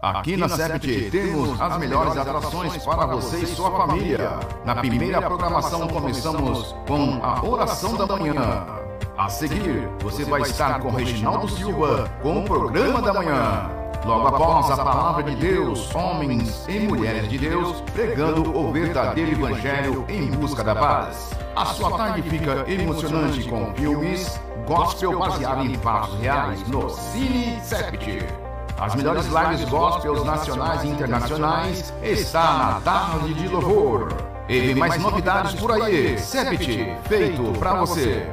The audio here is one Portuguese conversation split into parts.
Aqui na Sept temos as melhores atrações para você e sua família. Na primeira programação começamos com a oração da manhã. A seguir, você vai estar com Reginaldo Silva com o programa da manhã. Logo após a palavra de Deus, homens e mulheres de Deus pregando o verdadeiro evangelho em busca da paz. A sua tarde fica emocionante com filmes gospel baseado em fatos reais no Cine Sept. As melhores lives gospels nacionais e internacionais está na tarde de louvor. E vem mais novidades por aí. Sept, feito para você.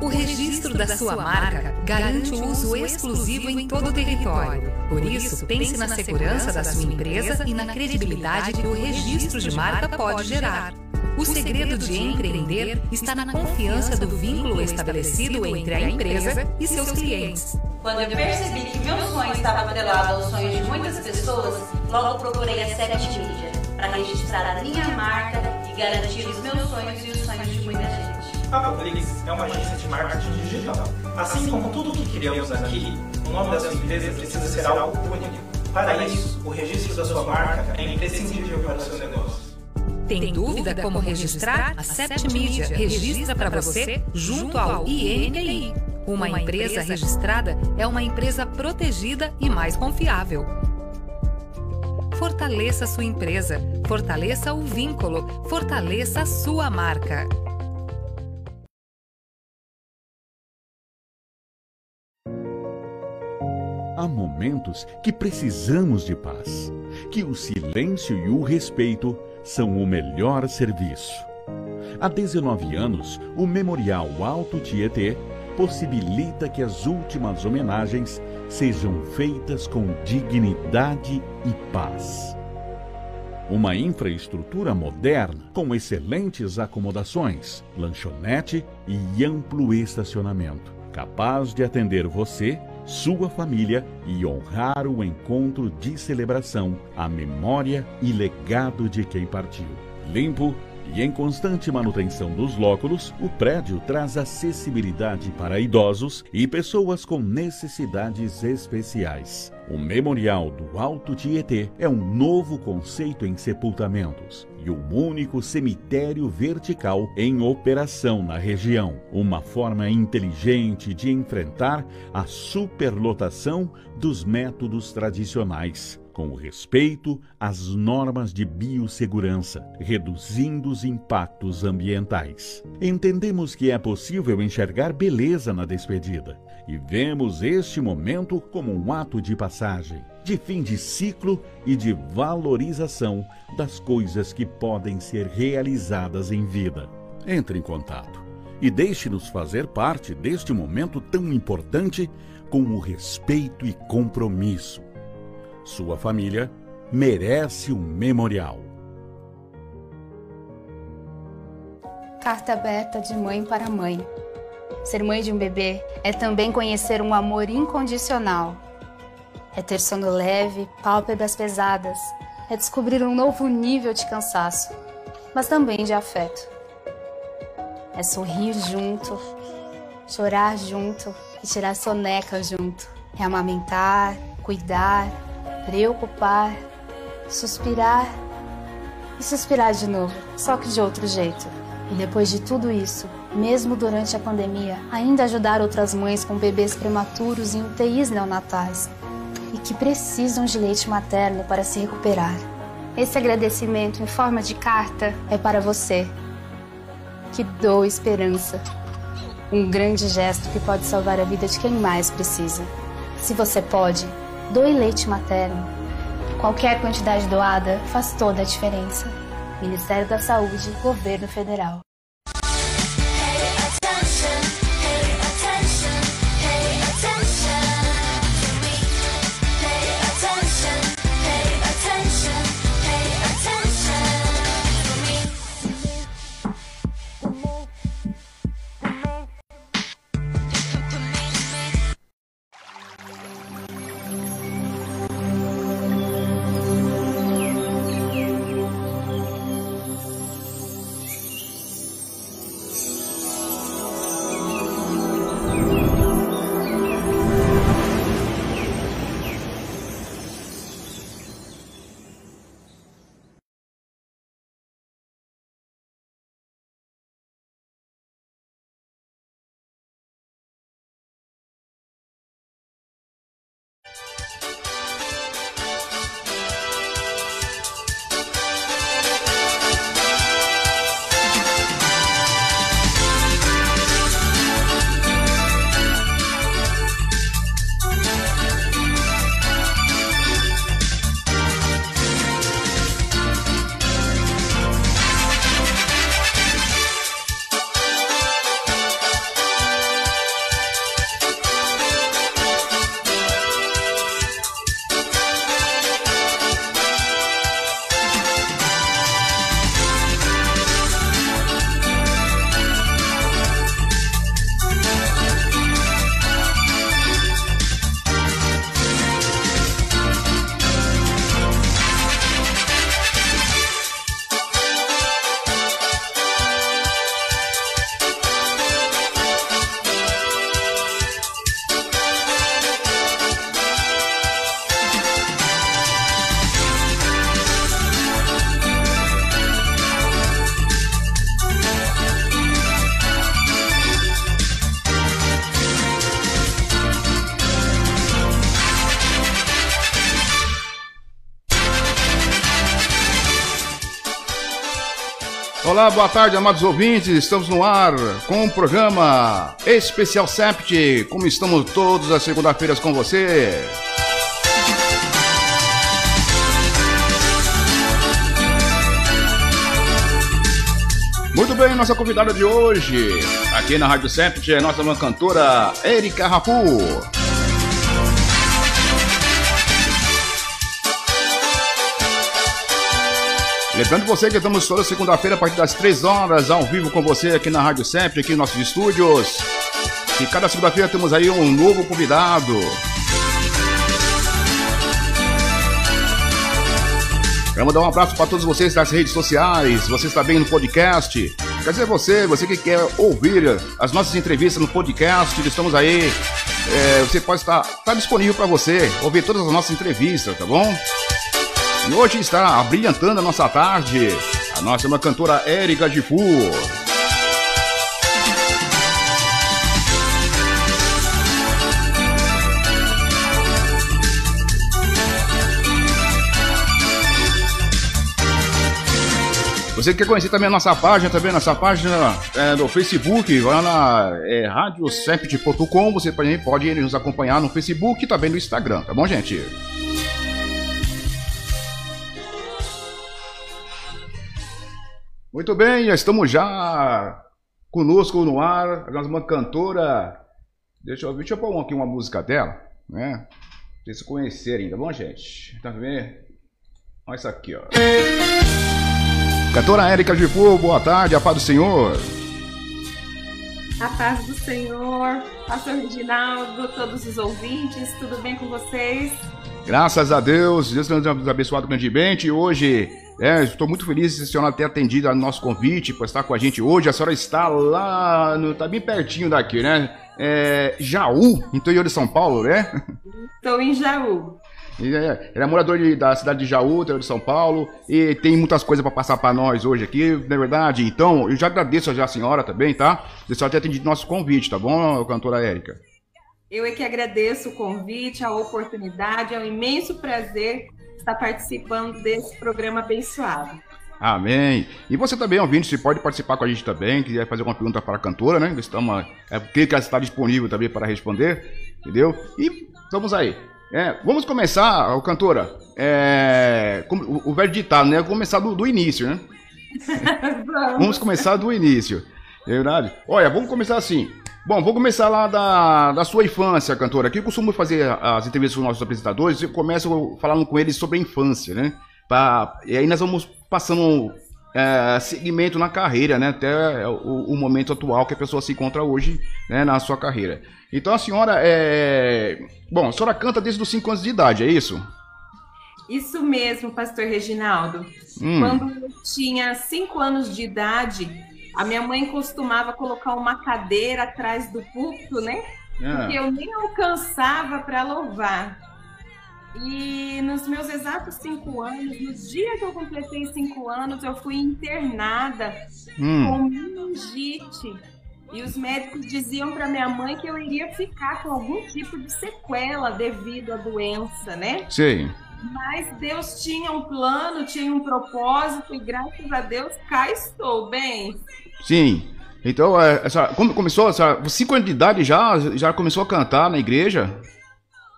O registro da sua marca garante o uso exclusivo em todo o território. Por isso, pense na segurança da sua empresa e na credibilidade que o registro de marca pode gerar. O segredo de empreender está na confiança do vínculo estabelecido entre a empresa e seus clientes. Quando eu percebi que meu sonho estava atrelado aos sonhos de muitas pessoas, logo procurei a Sete Media para registrar a minha marca e garantir os meus sonhos e os sonhos de muita gente. A Publix é uma agência de marketing digital. Assim como tudo o que criamos aqui, o nome da sua empresa precisa ser algo único. Para isso, o registro da sua marca é imprescindível para o seu negócio. Tem dúvida como registrar? A Sept Media registra para você junto ao INPI. Uma empresa registrada é uma empresa protegida e mais confiável. Fortaleça sua empresa, fortaleça o vínculo, fortaleça a sua marca. Há momentos que precisamos de paz, que o silêncio e o respeito são o melhor serviço. Há 19 anos, o Memorial Alto Tietê possibilita que as últimas homenagens sejam feitas com dignidade e paz. Uma infraestrutura moderna com excelentes acomodações, lanchonete e amplo estacionamento, capaz de atender você, sua família e honrar o encontro de celebração, a memória e legado de quem partiu. Limpo, e em constante manutenção dos lóculos, o prédio traz acessibilidade para idosos e pessoas com necessidades especiais. O Memorial do Alto Tietê é um novo conceito em sepultamentos e o único cemitério vertical em operação na região. Uma forma inteligente de enfrentar a superlotação dos métodos tradicionais com respeito às normas de biossegurança, reduzindo os impactos ambientais. Entendemos que é possível enxergar beleza na despedida e vemos este momento como um ato de passagem, de fim de ciclo e de valorização das coisas que podem ser realizadas em vida. Entre em contato e deixe-nos fazer parte deste momento tão importante com o respeito e compromisso sua família merece um memorial. Carta aberta de mãe para mãe. Ser mãe de um bebê é também conhecer um amor incondicional. É ter sono leve, pálpebras pesadas. É descobrir um novo nível de cansaço, mas também de afeto. É sorrir junto, chorar junto e tirar soneca junto. É amamentar, cuidar, preocupar, suspirar e suspirar de novo, só que de outro jeito. E depois de tudo isso, mesmo durante a pandemia, ainda ajudar outras mães com bebês prematuros em UTIs neonatais e que precisam de leite materno para se recuperar. Esse agradecimento em forma de carta é para você, que doa esperança. Um grande gesto que pode salvar a vida de quem mais precisa. Se você pode, Doe leite materno. Qualquer quantidade doada faz toda a diferença. Ministério da Saúde, Governo Federal. Olá, boa tarde, amados ouvintes. Estamos no ar com o programa Especial Sept, como estamos todas as segunda-feiras com você. Muito bem, nossa convidada de hoje, aqui na Rádio Sept, é nossa cantora Erika Rapu. Lembrando você que estamos toda segunda-feira a partir das 3 horas ao vivo com você aqui na Rádio Sempre, aqui em nossos estúdios. E cada segunda-feira temos aí um novo convidado. Quero mandar um abraço para todos vocês das redes sociais, você está bem no podcast. Quer dizer, você, você que quer ouvir as nossas entrevistas no podcast, estamos aí. É, você pode estar tá disponível para você ouvir todas as nossas entrevistas, tá bom? E hoje está abrilhantando a nossa tarde a nossa uma cantora Érica Gifu. Você quer conhecer também a nossa página, também nossa página é, do Facebook, vai lá na é, radiocept.com, você também pode nos acompanhar no Facebook e também no Instagram, tá bom, gente? Muito bem, estamos já conosco no ar, uma cantora. Deixa eu, deixa eu pôr aqui uma música dela, né? Pra vocês conhecerem, tá bom, gente? Tá vendo? Olha isso aqui, ó. Cantora Érica Gifu, boa tarde, a paz do Senhor. A paz do Senhor, pastor Reginaldo, todos os ouvintes, tudo bem com vocês? Graças a Deus, Deus nos abençoado grandemente. Hoje é, estou muito feliz de a senhora ter atendido ao nosso convite para estar com a gente hoje. A senhora está lá, no, tá bem pertinho daqui, né? É, Jaú, interior de São Paulo, né? Estou em Jaú. É, ele é morador de, da cidade de Jaú, interior de São Paulo, e tem muitas coisas para passar para nós hoje aqui, na é verdade. Então, eu já agradeço já a senhora também, tá? De a senhora ter atendido nosso convite, tá bom, cantora Érica? Eu é que agradeço o convite, a oportunidade, é um imenso prazer estar participando desse programa abençoado. Amém. E você também, ouvinte, você pode participar com a gente também, quiser fazer alguma pergunta para a cantora, né? Estamos, é, que ela está disponível também para responder, entendeu? E vamos aí. É, vamos começar, cantora, é, o, o velho ditado, né? Começar do, do início, né? vamos. vamos começar do início, é verdade? Olha, vamos começar assim. Bom, vou começar lá da, da sua infância, cantora. Aqui eu costumo fazer as entrevistas com os nossos apresentadores. Eu começo falando com eles sobre a infância, né? Pra, e aí nós vamos passando é, segmento na carreira, né? Até o, o, momento atual que a pessoa se encontra hoje né, na sua carreira. Então a senhora é. Bom, a senhora canta desde os 5 anos de idade, é isso? Isso mesmo, pastor Reginaldo. Hum. Quando eu tinha 5 anos de idade, a minha mãe costumava colocar uma cadeira atrás do púlpito, né? É. Porque eu nem alcançava para louvar. E nos meus exatos cinco anos, no dia que eu completei cinco anos, eu fui internada hum. com meningite. E os médicos diziam para minha mãe que eu iria ficar com algum tipo de sequela devido à doença, né? Sim. Mas Deus tinha um plano, tinha um propósito e graças a Deus cá estou bem. Sim. Então, é, essa, quando começou, essa, 5 anos de idade já, já começou a cantar na igreja?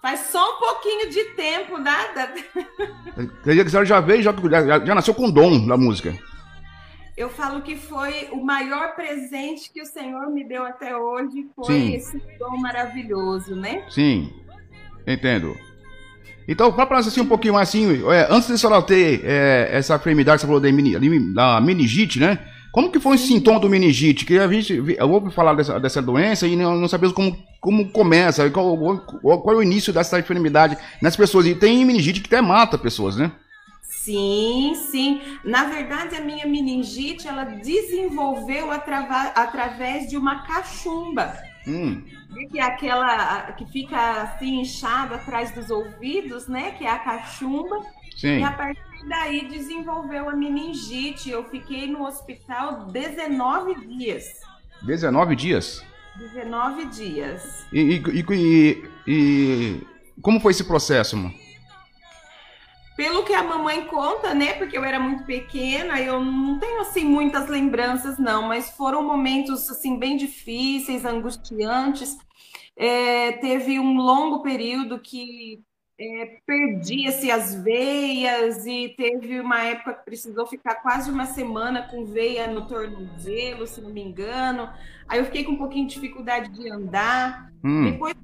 Faz só um pouquinho de tempo, nada. Quer dizer que a senhora já veio, já, já, já nasceu com dom da música. Eu falo que foi o maior presente que o Senhor me deu até hoje, foi Sim. esse dom maravilhoso, né? Sim, entendo. Então, para nós assim um pouquinho mais assim, é, antes de a senhora ter é, essa enfermidade que você falou da, da meningite, né? Como que foi o sintoma do meningite? Que a gente, eu vou falar dessa, dessa doença e não, não sabemos como, como começa, qual, qual, qual, é o início dessa enfermidade nas pessoas. E tem meningite que até mata pessoas, né? Sim, sim. Na verdade, a minha meningite, ela desenvolveu atrava, através de uma cachumba. Hum. Que é aquela que fica assim inchada atrás dos ouvidos, né? Que é a cachumba. Sim. E a partir daí desenvolveu a meningite. Eu fiquei no hospital 19 dias. 19 dias? 19 dias. E, e, e, e como foi esse processo, mano? pelo que a mamãe conta, né? Porque eu era muito pequena, eu não tenho assim muitas lembranças, não, mas foram momentos assim bem difíceis, angustiantes. É, teve um longo período que é, perdia-se as veias e teve uma época que precisou ficar quase uma semana com veia no tornozelo, se não me engano. Aí eu fiquei com um pouquinho de dificuldade de andar. Hum. Depois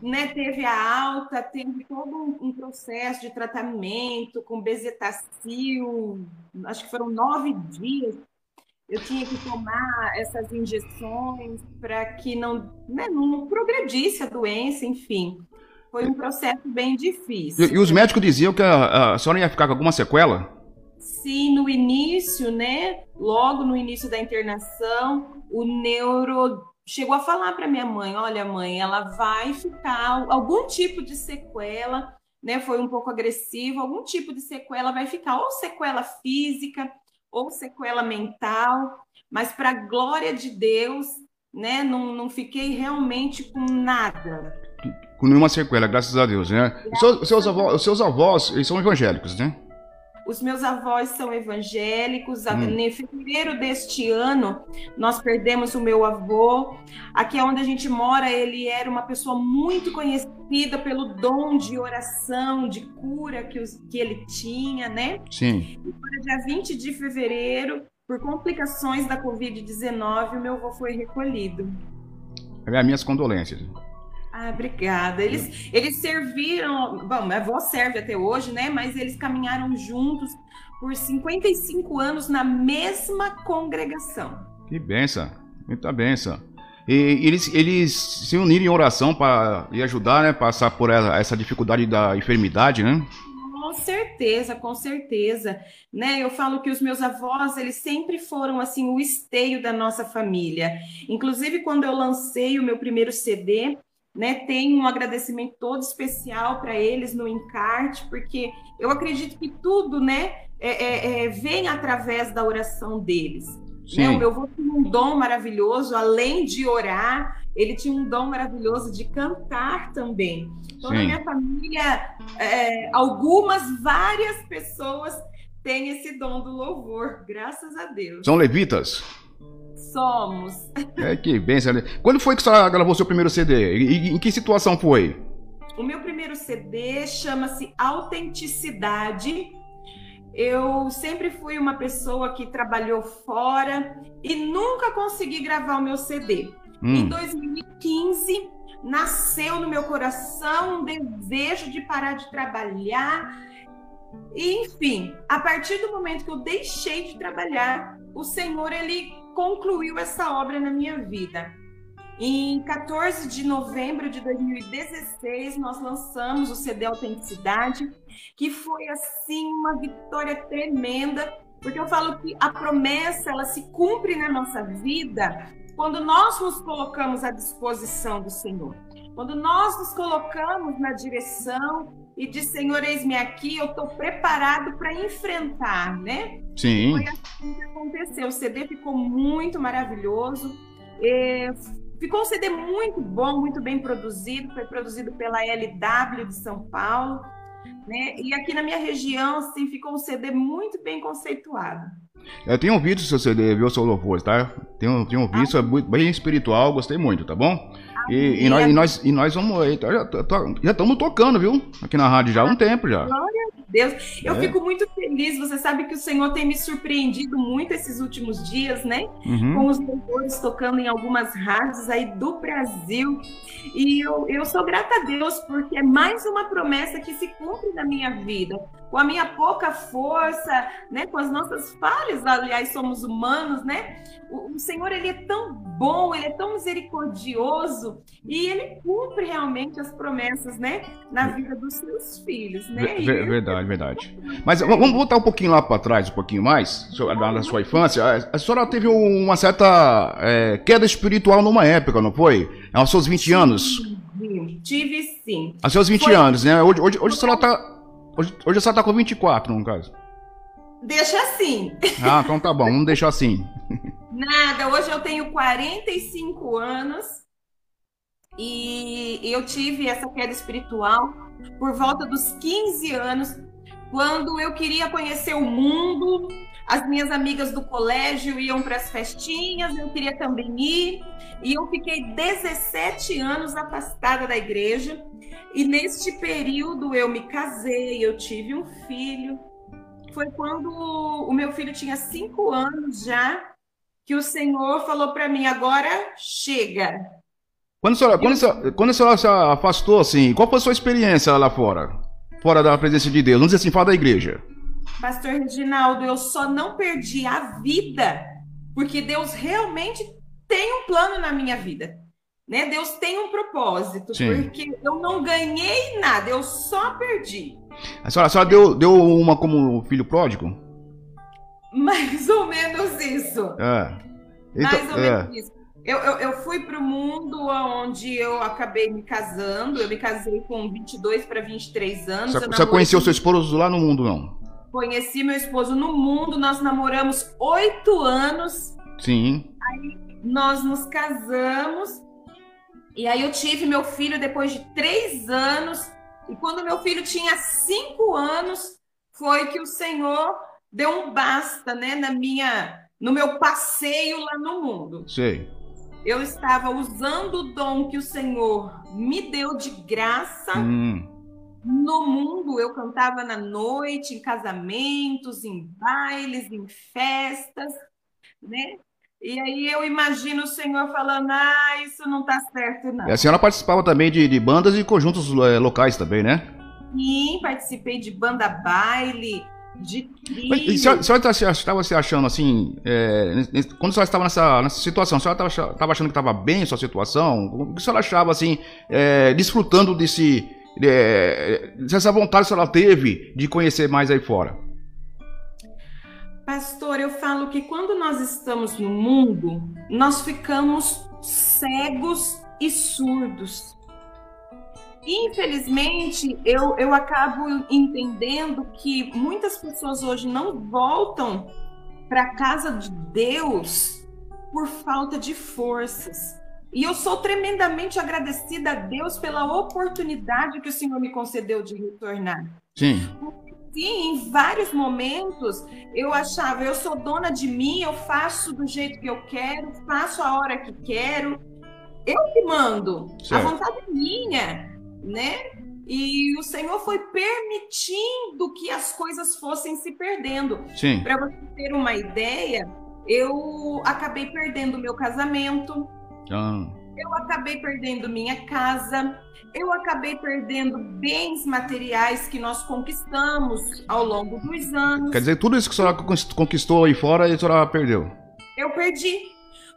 né, teve a alta, teve todo um, um, processo de tratamento com bezetacil, acho que foram nove dias. Eu tinha que tomar essas injeções para que não, né, não progredisse a doença, enfim. Foi um processo bem difícil. E, e os médicos diziam que a, a senhora ia ficar com alguma sequela? Sim, no início, né? Logo no início da internação, o neuro chegou a falar para minha mãe: olha, mãe, ela vai ficar algum tipo de sequela, né? Foi um pouco agressivo, algum tipo de sequela vai ficar, ou sequela física, ou sequela mental, mas para a glória de Deus, né? Não, não fiquei realmente com nada com nenhuma sequela, graças a Deus, né? Os seus, seus, avós, os seus avós, eles são evangélicos, né? Os meus avós são evangélicos. Hum. Em fevereiro deste ano, nós perdemos o meu avô. Aqui onde a gente mora, ele era uma pessoa muito conhecida pelo dom de oração, de cura que, os, que ele tinha, né? Sim. E no dia 20 de fevereiro, por complicações da Covid-19, o meu avô foi recolhido. É, minhas condolências. Ah, obrigada. Eles, eles serviram, bom, minha avó serve até hoje, né? Mas eles caminharam juntos por 55 anos na mesma congregação. Que benção, muita benção. E eles, eles se uniram em oração para lhe ajudar, né? Passar por essa, essa dificuldade da enfermidade, né? Com certeza, com certeza, né? Eu falo que os meus avós, eles sempre foram assim o esteio da nossa família. Inclusive quando eu lancei o meu primeiro CD, né, tem um agradecimento todo especial para eles no encarte, porque eu acredito que tudo, né, é, é, é, vem através da oração deles. Né? O meu avô tinha um dom maravilhoso, além de orar, ele tinha um dom maravilhoso de cantar também. Então, Sim. na minha família, é, algumas, várias pessoas têm esse dom do louvor, graças a Deus. São levitas? Somos. É que bem, Quando foi que você gravou seu primeiro CD? E em que situação foi? O meu primeiro CD chama-se Autenticidade. Eu sempre fui uma pessoa que trabalhou fora e nunca consegui gravar o meu CD. Hum. Em 2015, nasceu no meu coração um desejo de parar de trabalhar. E, enfim, a partir do momento que eu deixei de trabalhar, o Senhor ele concluiu essa obra na minha vida. Em 14 de novembro de 2016, nós lançamos o CD Autenticidade, que foi assim uma vitória tremenda, porque eu falo que a promessa ela se cumpre na nossa vida quando nós nos colocamos à disposição do Senhor. Quando nós nos colocamos na direção e diz, Senhor, eis-me aqui, eu estou preparado para enfrentar, né? Sim. Foi assim aconteceu. O CD ficou muito maravilhoso. É, ficou um CD muito bom, muito bem produzido. Foi produzido pela LW de São Paulo. Né? E aqui na minha região, assim, ficou um CD muito bem conceituado. Eu tenho ouvido seu CD, viu, seu louvor, tá? Tenho, tenho ouvido, ah. é bem espiritual, gostei muito, tá bom? E, e, nós, e, nós, e nós vamos. Já estamos tocando, viu? Aqui na rádio já há um tempo já. Glória a Deus. Eu é. fico muito feliz. Você sabe que o Senhor tem me surpreendido muito esses últimos dias, né? Uhum. Com os louvores tocando em algumas rádios aí do Brasil. E eu, eu sou grata a Deus porque é mais uma promessa que se cumpre na minha vida. Com a minha pouca força, né? Com as nossas falhas, aliás, somos humanos, né? O, o Senhor, ele é tão bom, ele é tão misericordioso e ele cumpre realmente as promessas, né? Na vida dos seus filhos, né? Ver, verdade, verdade. Mas vamos voltar um pouquinho lá para trás, um pouquinho mais, na sua infância. A senhora teve uma certa é, queda espiritual numa época, não foi? Aos seus 20 sim, anos? Tive sim. Aos seus 20 foi... anos, né? Hoje, hoje, hoje a senhora tá. Hoje, hoje a senhora tá com 24, no caso. Deixa assim. Ah, então tá bom, vamos deixar assim. Nada, hoje eu tenho 45 anos e eu tive essa queda espiritual por volta dos 15 anos, quando eu queria conhecer o mundo, as minhas amigas do colégio iam para as festinhas, eu queria também ir, e eu fiquei 17 anos afastada da igreja. E neste período eu me casei, eu tive um filho. Foi quando o meu filho tinha cinco anos já que o Senhor falou para mim: agora chega. Quando a, senhora, quando, a senhora, quando a senhora se afastou, assim, qual foi a sua experiência lá fora? Fora da presença de Deus? Vamos dizer assim, fora da igreja. Pastor Reginaldo, eu só não perdi a vida porque Deus realmente tem um plano na minha vida. Né? Deus tem um propósito, Sim. porque eu não ganhei nada, eu só perdi. A senhora, a senhora deu, deu uma como filho pródigo? Mais ou menos isso. É. Então, Mais ou é. menos isso. Eu, eu, eu fui para o mundo onde eu acabei me casando. Eu me casei com 22 para 23 anos. Você, você conheceu seu esposo lá no mundo, não? Conheci meu esposo no mundo. Nós namoramos oito anos. Sim. Aí nós nos casamos. E aí eu tive meu filho depois de três anos. E quando meu filho tinha cinco anos, foi que o Senhor deu um basta, né, na minha, no meu passeio lá no mundo. Sei. Eu estava usando o dom que o Senhor me deu de graça. Hum. No mundo, eu cantava na noite, em casamentos, em bailes, em festas, né? E aí eu imagino o senhor falando, ah, isso não está certo, não. E a senhora participava também de, de bandas e conjuntos é, locais também, né? Sim, participei de banda baile, de trilho. Mas, a senhora tá estava se achando assim, é, quando a senhora estava nessa, nessa situação, a senhora estava achando que estava bem a sua situação? O que a senhora achava assim, é, desfrutando desse, é, dessa vontade que a senhora teve de conhecer mais aí fora? Pastor, eu falo que quando nós estamos no mundo, nós ficamos cegos e surdos. Infelizmente, eu, eu acabo entendendo que muitas pessoas hoje não voltam para a casa de Deus por falta de forças. E eu sou tremendamente agradecida a Deus pela oportunidade que o Senhor me concedeu de retornar. Sim sim, em vários momentos eu achava, eu sou dona de mim, eu faço do jeito que eu quero, faço a hora que quero, eu que mando, certo. a vontade é minha, né? E o Senhor foi permitindo que as coisas fossem se perdendo. Para você ter uma ideia, eu acabei perdendo meu casamento. Ah eu acabei perdendo minha casa, eu acabei perdendo bens materiais que nós conquistamos ao longo dos anos. Quer dizer, tudo isso que a senhora conquistou aí fora, a senhora perdeu? Eu perdi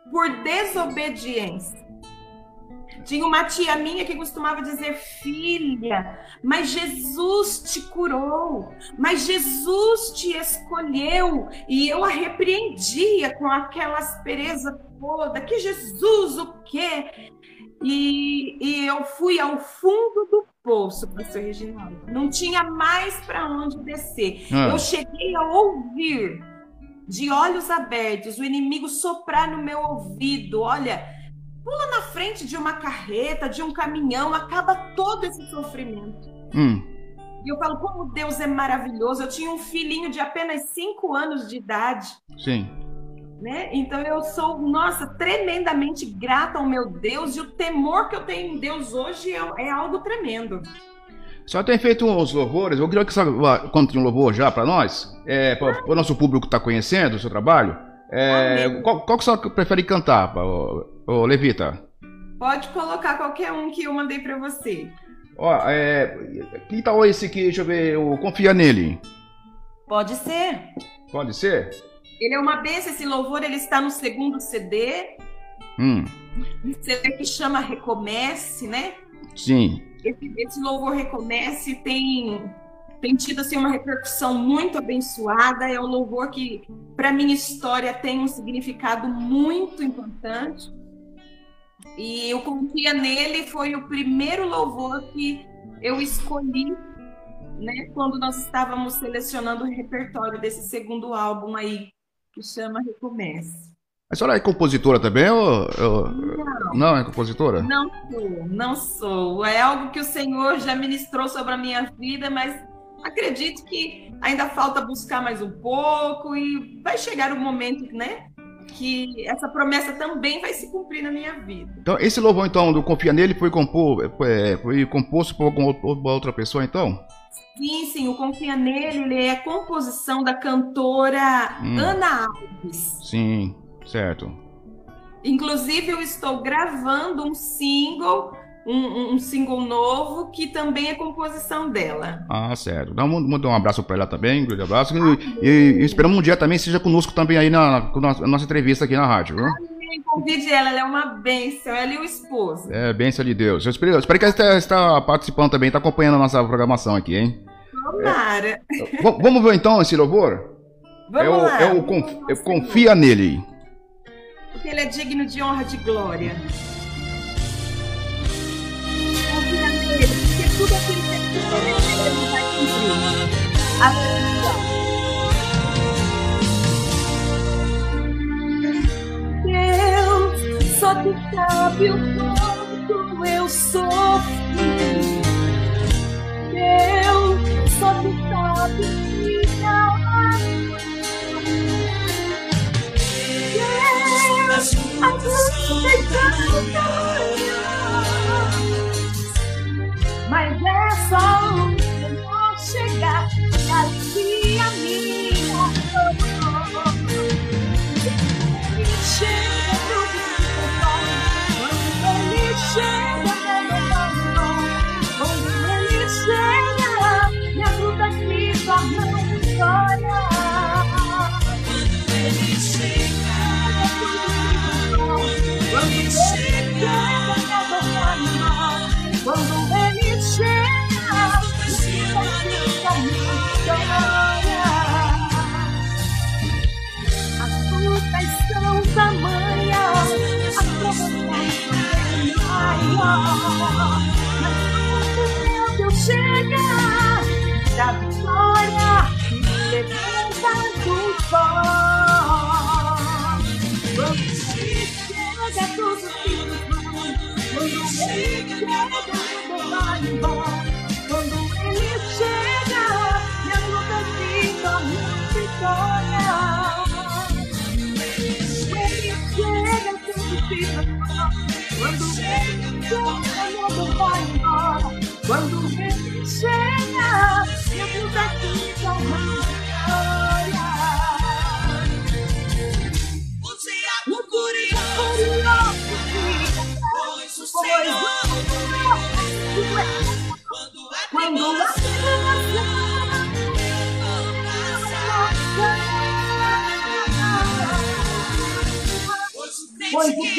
por desobediência. Tinha uma tia minha que costumava dizer: Filha, mas Jesus te curou, mas Jesus te escolheu. E eu a repreendia com aquela aspereza toda: Que Jesus o quê? E, e eu fui ao fundo do poço, pastor Reginaldo. Não tinha mais para onde descer. Ah. Eu cheguei a ouvir de olhos abertos o inimigo soprar no meu ouvido: Olha Pula na frente de uma carreta, de um caminhão, acaba todo esse sofrimento. Hum. E eu falo, como Deus é maravilhoso. Eu tinha um filhinho de apenas 5 anos de idade. Sim. Né? Então eu sou, nossa, tremendamente grata ao meu Deus e o temor que eu tenho em Deus hoje é, é algo tremendo. Só tem feito uns louvores, eu queria que você conte um louvor já para nós, é, para o nosso público que está conhecendo o seu trabalho. É, qual, qual que você prefere cantar, ô, Levita? Pode colocar qualquer um que eu mandei para você. Ó, é, que tal esse aqui? Deixa eu ver, eu confia nele. Pode ser. Pode ser? Ele é uma benção, esse louvor, ele está no segundo CD. Hum. Um CD que chama Recomece, né? Sim. Esse, esse louvor Recomece tem tem tido assim, uma repercussão muito abençoada. É um louvor que, para minha história, tem um significado muito importante. E o Confia Nele foi o primeiro louvor que eu escolhi né, quando nós estávamos selecionando o repertório desse segundo álbum aí, que chama Recomece. A senhora é compositora também? Ou, ou... Não. Não é compositora? Não sou, não sou. É algo que o Senhor já ministrou sobre a minha vida, mas acredito que ainda falta buscar mais um pouco e vai chegar o momento, né? Que essa promessa também vai se cumprir na minha vida. Então, esse louvor, então, do Confia Nele foi, compor, foi, foi composto por alguma outra pessoa, então? Sim, sim, o Confia Nele ele é composição da cantora hum. Ana Alves. Sim, certo. Inclusive, eu estou gravando um single um, um, single novo que também é composição dela. Ah, certo. Então, mandar um abraço para ela também, um grande abraço. Ah, e, e, esperamos um dia também seja conosco também aí na, na nossa entrevista aqui na rádio, viu? convide ela, ela é uma bênção, ela e o esposo. É, bênção de Deus. Eu espero, eu espero que ela esteja, está participando também, está acompanhando a nossa programação aqui, hein? Tomara. É, vamos ver então esse louvor? Vamos o, lá. O conf, é confia nele. Porque ele é digno de honra, de glória. Porque tudo aquilo que ele prometeu, ele vai tu sabe o quanto eu sofri. Deus, só tu sabe minha alma. Deus, a luz tem mas é maior. Mas Pois o nele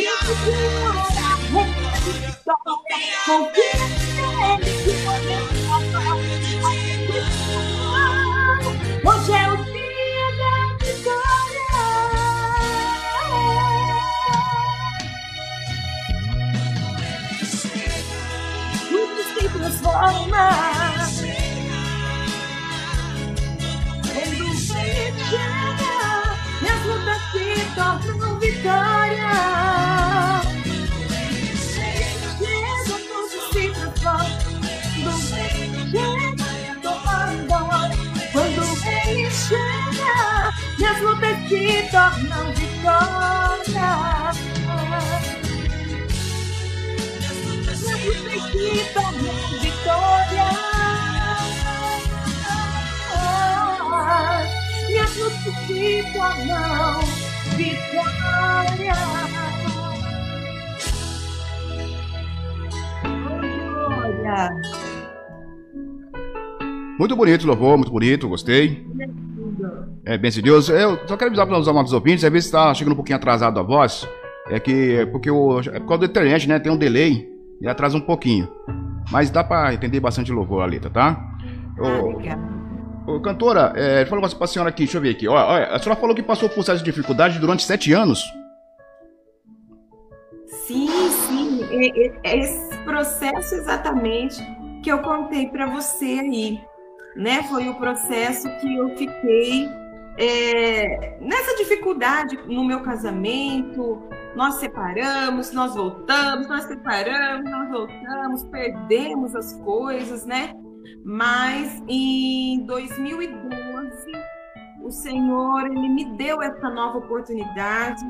que Hoje é o dia da vitória. Tudo se transforma. Quando chega, minhas lutas se tornam. Chega, tudo se transforma. Quando ele chega, chega, minhas lutas se tornam vitória. Necessita minha vitória. Minhas lutas se tornam vitória. Glória. Muito bonito, louvor, muito bonito, gostei. É, bem de Deus. Eu só quero avisar para os amados ouvintes, às vezes está chegando um pouquinho atrasado a voz, é que é porque o, é por causa da internet, né? Tem um delay e atrasa um pouquinho. Mas dá para entender bastante louvor a letra, tá? Ah, ô, cantora, é, falar pra senhora aqui, deixa eu ver aqui. Olha, olha, a senhora falou que passou por certas dificuldades durante sete anos. Sim, sim. É, é, é esse processo exatamente que eu contei para você aí, né? Foi o processo que eu fiquei é, nessa dificuldade no meu casamento, nós separamos, nós voltamos, nós separamos, nós voltamos, perdemos as coisas, né? Mas em 2012, o Senhor ele me deu essa nova oportunidade.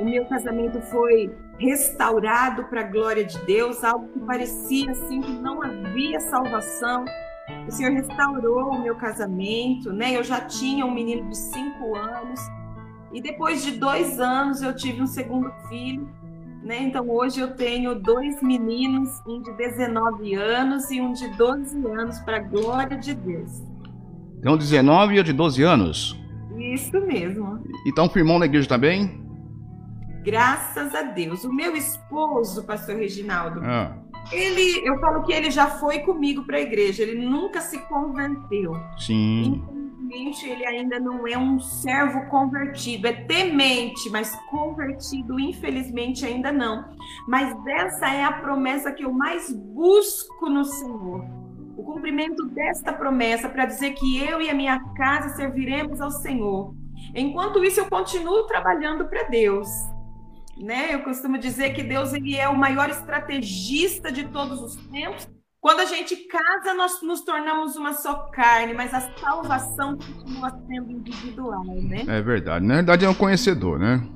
O meu casamento foi restaurado para a glória de Deus, algo que parecia assim que não havia salvação. O Senhor restaurou o meu casamento, né? Eu já tinha um menino de cinco anos e depois de dois anos eu tive um segundo filho, né? Então hoje eu tenho dois meninos, um de 19 anos e um de 12 anos, para a glória de Deus. Então 19 e o de 12 anos? Isso mesmo. E estão firmão na igreja também? Graças a Deus. O meu esposo, pastor Reginaldo, ah. ele, eu falo que ele já foi comigo para a igreja, ele nunca se converteu. Sim. Ele ainda não é um servo convertido, é temente, mas convertido, infelizmente, ainda não. Mas essa é a promessa que eu mais busco no Senhor. O cumprimento desta promessa para dizer que eu e a minha casa serviremos ao Senhor. Enquanto isso, eu continuo trabalhando para Deus né? Eu costumo dizer que Deus ele é o maior estrategista de todos os tempos. Quando a gente casa, nós nos tornamos uma só carne, mas a salvação continua sendo individual, né? É verdade. Na verdade, é um conhecedor, né?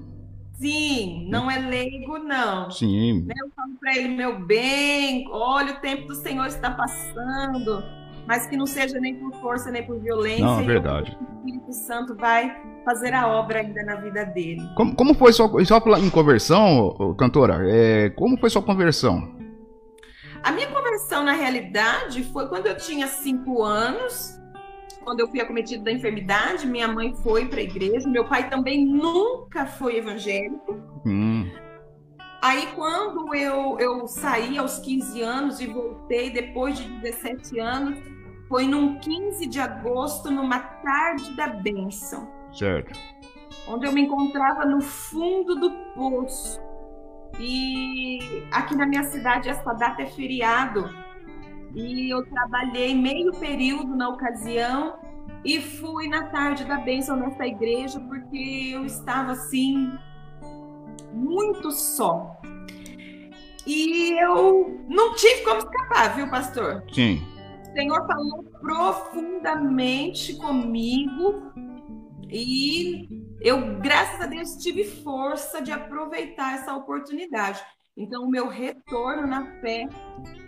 Sim, não é leigo, não. Sim. Né, eu falo para ele, meu bem, olha, o tempo do Senhor está passando mas que não seja nem por força nem por violência. Não, é verdade. O Espírito Santo vai fazer a obra ainda na vida dele. Como, como foi sua só em conversão, cantora? É, como foi sua conversão? A minha conversão na realidade foi quando eu tinha cinco anos, quando eu fui acometido da enfermidade. Minha mãe foi para a igreja, meu pai também nunca foi evangélico. Hum. Aí, quando eu, eu saí aos 15 anos e voltei depois de 17 anos, foi num 15 de agosto, numa tarde da bênção. Certo. Onde eu me encontrava no fundo do poço. E aqui na minha cidade essa data é feriado. E eu trabalhei meio período na ocasião e fui na tarde da bênção nessa igreja porque eu estava assim muito só. E eu não tive como escapar, viu, pastor? Sim. Senhor falou profundamente comigo e eu, graças a Deus, tive força de aproveitar essa oportunidade. Então, o meu retorno na fé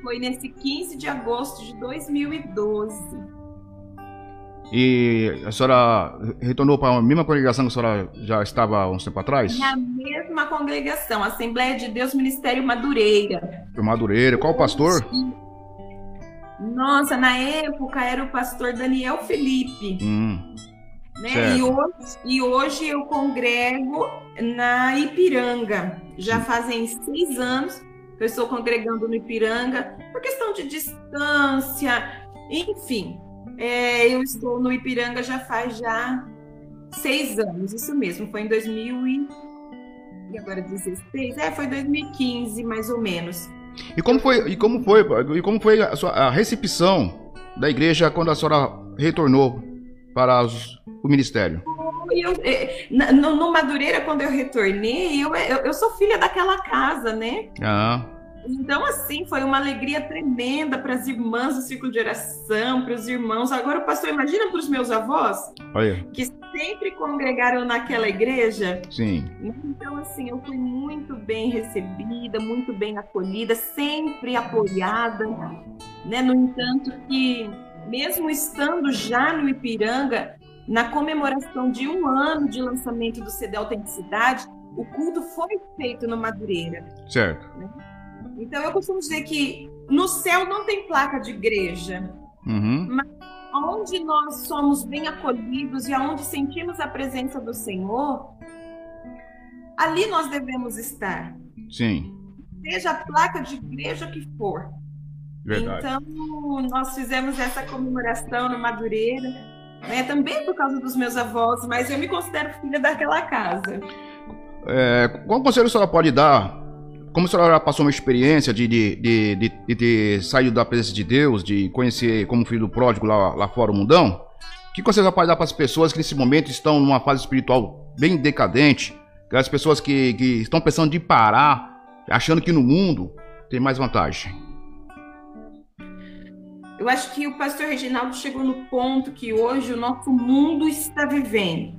foi nesse 15 de agosto de 2012. E a senhora retornou para a mesma congregação que a senhora já estava há uns tempo atrás? Na mesma congregação, Assembleia de Deus Ministério Madureira. Madureira, qual pastor? Nossa, na época era o pastor Daniel Felipe. Hum, né? E, hoje, e hoje eu congrego na Ipiranga. Já fazem seis anos que eu estou congregando no Ipiranga, por questão de distância, enfim. É, eu estou no Ipiranga já faz já seis anos, isso mesmo, foi em 2000 e, e agora 16, é, foi 2015 mais ou menos. E como foi, e como foi, e como foi a, sua, a recepção da igreja quando a senhora retornou para os, o ministério? Eu, é, no, no, Madureira, quando eu retornei, eu, eu, eu, sou filha daquela casa, né? Ah. Então, assim, foi uma alegria tremenda para as irmãs do círculo de oração, para os irmãos. Agora, pastor, imagina para os meus avós, Olha. que sempre congregaram naquela igreja. Sim. Então, assim, eu fui muito bem recebida, muito bem acolhida, sempre apoiada. Né? No entanto, que mesmo estando já no Ipiranga, na comemoração de um ano de lançamento do CD Autenticidade, o culto foi feito no Madureira. Certo. Né? Então eu costumo dizer que no céu não tem placa de igreja, uhum. mas onde nós somos bem acolhidos e aonde sentimos a presença do Senhor, ali nós devemos estar. Sim. Seja a placa de igreja que for. Verdade. Então, nós fizemos essa comemoração no Madureira, né, também por causa dos meus avós, mas eu me considero filha daquela casa. É, qual conselho a senhora pode dar como a senhora passou uma experiência de, de, de, de, de ter saído da presença de Deus, de conhecer como filho do pródigo lá, lá fora o mundão, que conselho pode dar para as pessoas que nesse momento estão numa fase espiritual bem decadente, aquelas pessoas que, que estão pensando de parar, achando que no mundo tem mais vantagem? Eu acho que o pastor Reginaldo chegou no ponto que hoje o nosso mundo está vivendo.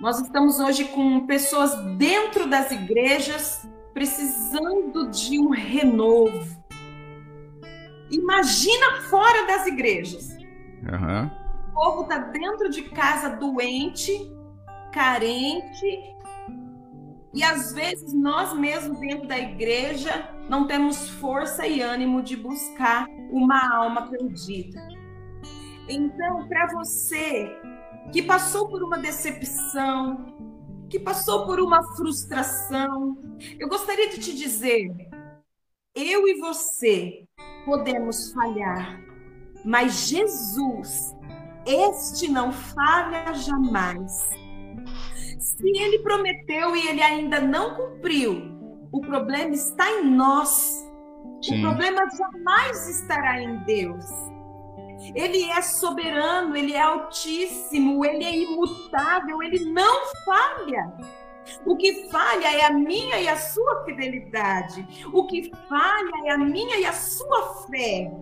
Nós estamos hoje com pessoas dentro das igrejas precisando de um renovo. Imagina fora das igrejas. Uhum. O povo está dentro de casa doente, carente, e às vezes nós mesmos dentro da igreja não temos força e ânimo de buscar uma alma perdida. Então, para você que passou por uma decepção, que passou por uma frustração, eu gostaria de te dizer: eu e você podemos falhar, mas Jesus, este não falha jamais. Se ele prometeu e ele ainda não cumpriu, o problema está em nós. Sim. O problema jamais estará em Deus. Ele é soberano, ele é altíssimo, ele é imutável, ele não falha. O que falha é a minha e a sua fidelidade. O que falha é a minha e a sua fé.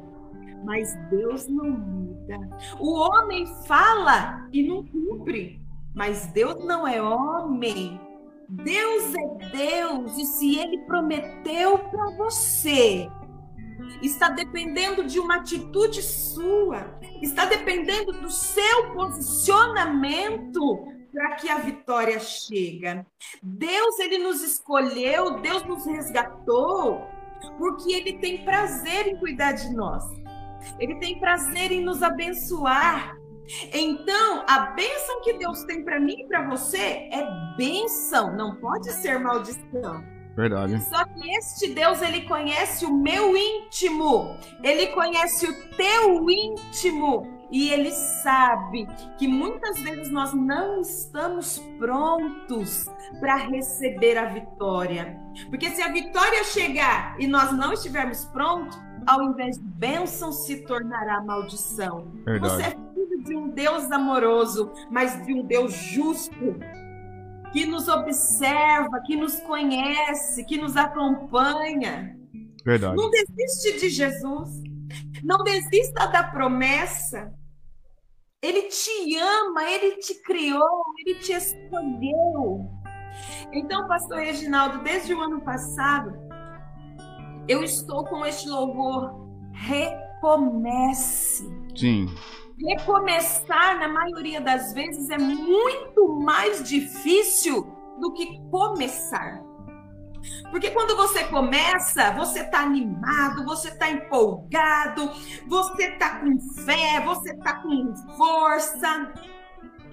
Mas Deus não muda. O homem fala e não cumpre. Mas Deus não é homem. Deus é Deus. E se ele prometeu para você, está dependendo de uma atitude sua, está dependendo do seu posicionamento para que a vitória chega. Deus ele nos escolheu, Deus nos resgatou, porque ele tem prazer em cuidar de nós. Ele tem prazer em nos abençoar. Então, a bênção que Deus tem para mim e para você é bênção, não pode ser maldição. Verdade. Só que este Deus, ele conhece o meu íntimo, ele conhece o teu íntimo. E ele sabe que muitas vezes nós não estamos prontos para receber a vitória. Porque se a vitória chegar e nós não estivermos prontos, ao invés de bênção, se tornará maldição. Verdade. Você é de um Deus amoroso, mas de um Deus justo, que nos observa, que nos conhece, que nos acompanha. Verdade. Não desiste de Jesus. Não desista da promessa. Ele te ama, ele te criou, ele te escolheu. Então, pastor Reginaldo, desde o ano passado, eu estou com este louvor. Recomece. Sim. Recomeçar, na maioria das vezes, é muito mais difícil do que começar. Porque quando você começa, você está animado, você está empolgado, você está com fé, você está com força.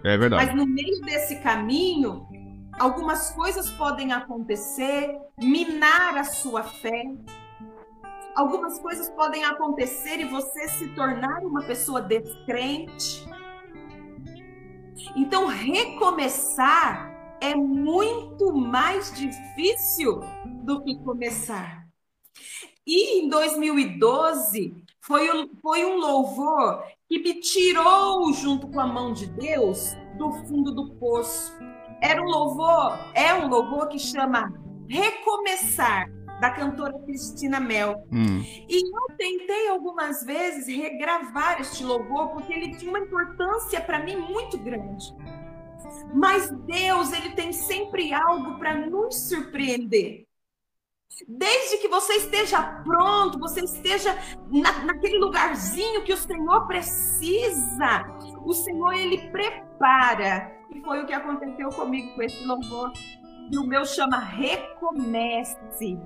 É verdade. Mas no meio desse caminho, algumas coisas podem acontecer, minar a sua fé, algumas coisas podem acontecer e você se tornar uma pessoa descrente. Então, recomeçar é muito mais difícil do que começar. E em 2012 foi, foi um louvor que me tirou junto com a mão de Deus do fundo do poço. Era um louvor, é um louvor que chama Recomeçar da cantora Cristina Mel. Hum. E eu tentei algumas vezes regravar este louvor porque ele tinha uma importância para mim muito grande. Mas Deus, ele tem sempre algo para nos surpreender. Desde que você esteja pronto, você esteja na, naquele lugarzinho que o Senhor precisa, o Senhor ele prepara. E foi o que aconteceu comigo com esse louvor. E o meu chama Recomece.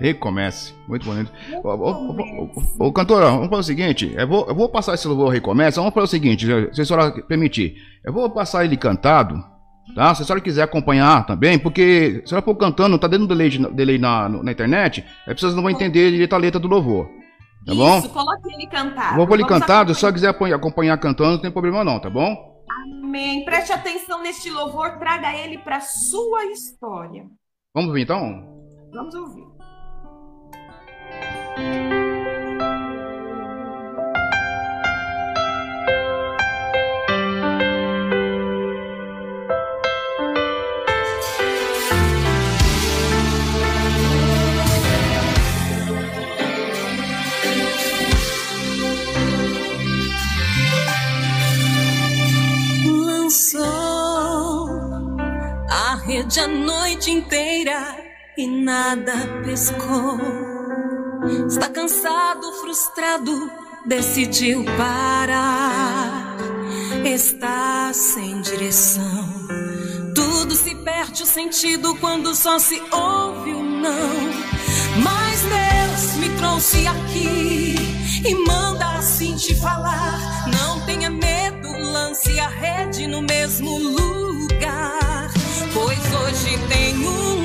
Recomece. Muito bonito. Ô, ô, cantora, vamos fazer o seguinte. Eu vou, eu vou passar esse louvor Recomece. Vamos fazer o seguinte, se a senhora permitir. Eu vou passar ele cantado, tá? Se a senhora quiser acompanhar também, porque se a senhora for cantando, tá dando delay, delay na, na internet, as pessoas não vão entender direito a letra do louvor. Tá bom? Isso, coloque ele cantado. Vou pôr ele cantado, se a senhora quiser acompanhar cantando, não tem problema não, tá bom? Amém. Preste atenção neste louvor, traga ele para sua história. Vamos ouvir então? Vamos ouvir a noite inteira e nada pescou. Está cansado, frustrado, decidiu parar. Está sem direção. Tudo se perde o sentido quando só se ouve o não. Mas Deus me trouxe aqui e manda assim te falar. Não tenha medo, lance a rede no mesmo lugar. Pois hoje tem um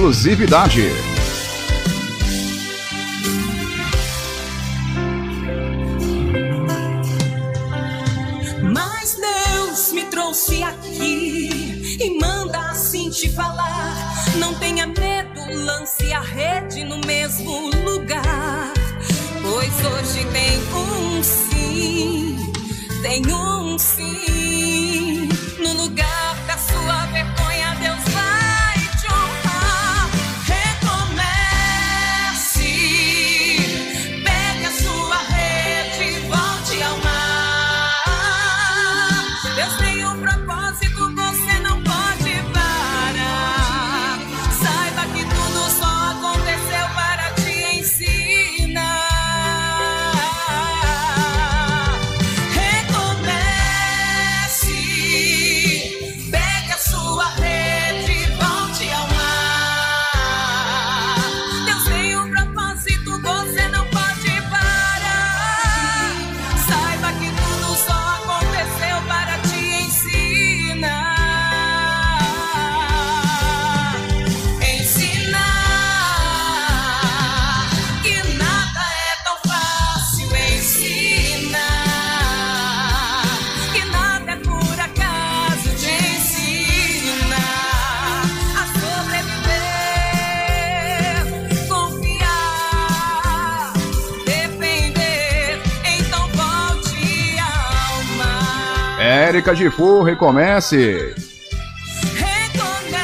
Exclusividade. Mas Deus me trouxe aqui e manda assim te falar. Não tenha medo, lance a rede no mesmo lugar. Pois hoje tem um sim, tem um sim. Mar. Érica de Fu, recomece. Recomece.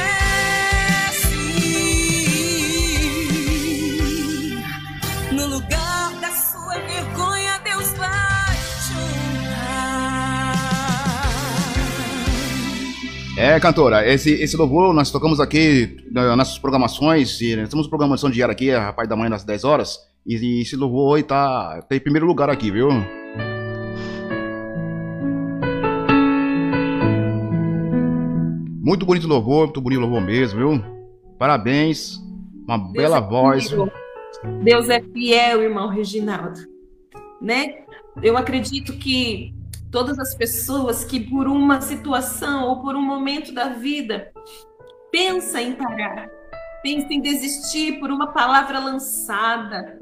No lugar da sua vergonha, Deus vai te honrar. É, cantora, esse, esse louvor nós tocamos aqui nas nossas programações, e nós temos programação diária aqui, a parte da manhã das 10 horas, e, e esse louvor tá, tá em primeiro lugar aqui, viu? Muito bonito louvor, muito bonito louvor mesmo, viu? Parabéns, uma bela é voz. Deus é fiel, irmão Reginaldo. Né? Eu acredito que todas as pessoas que por uma situação ou por um momento da vida pensa em parar, pensa em desistir por uma palavra lançada,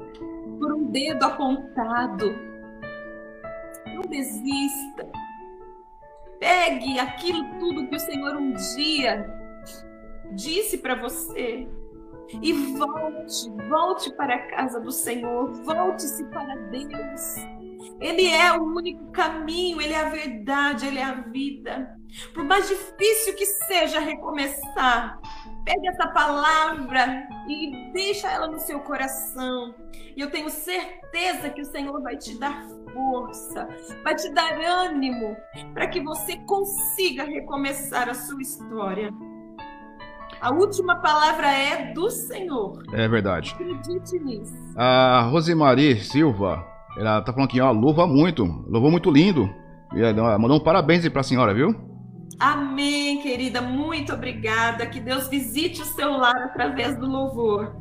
por um dedo apontado. Não desista. Pegue aquilo tudo que o Senhor um dia disse para você e volte, volte para a casa do Senhor, volte-se para Deus. Ele é o único caminho, ele é a verdade, ele é a vida. Por mais difícil que seja recomeçar, Pegue essa palavra e deixa ela no seu coração. E eu tenho certeza que o Senhor vai te dar força, vai te dar ânimo para que você consiga recomeçar a sua história. A última palavra é do Senhor. É verdade. Acredite nisso. A Rosemary Silva, ela tá falando aqui, ó, louva muito, louvou muito lindo. E ela mandou um parabéns aí pra senhora, viu? Amém, querida. Muito obrigada. Que Deus visite o seu lar através do louvor.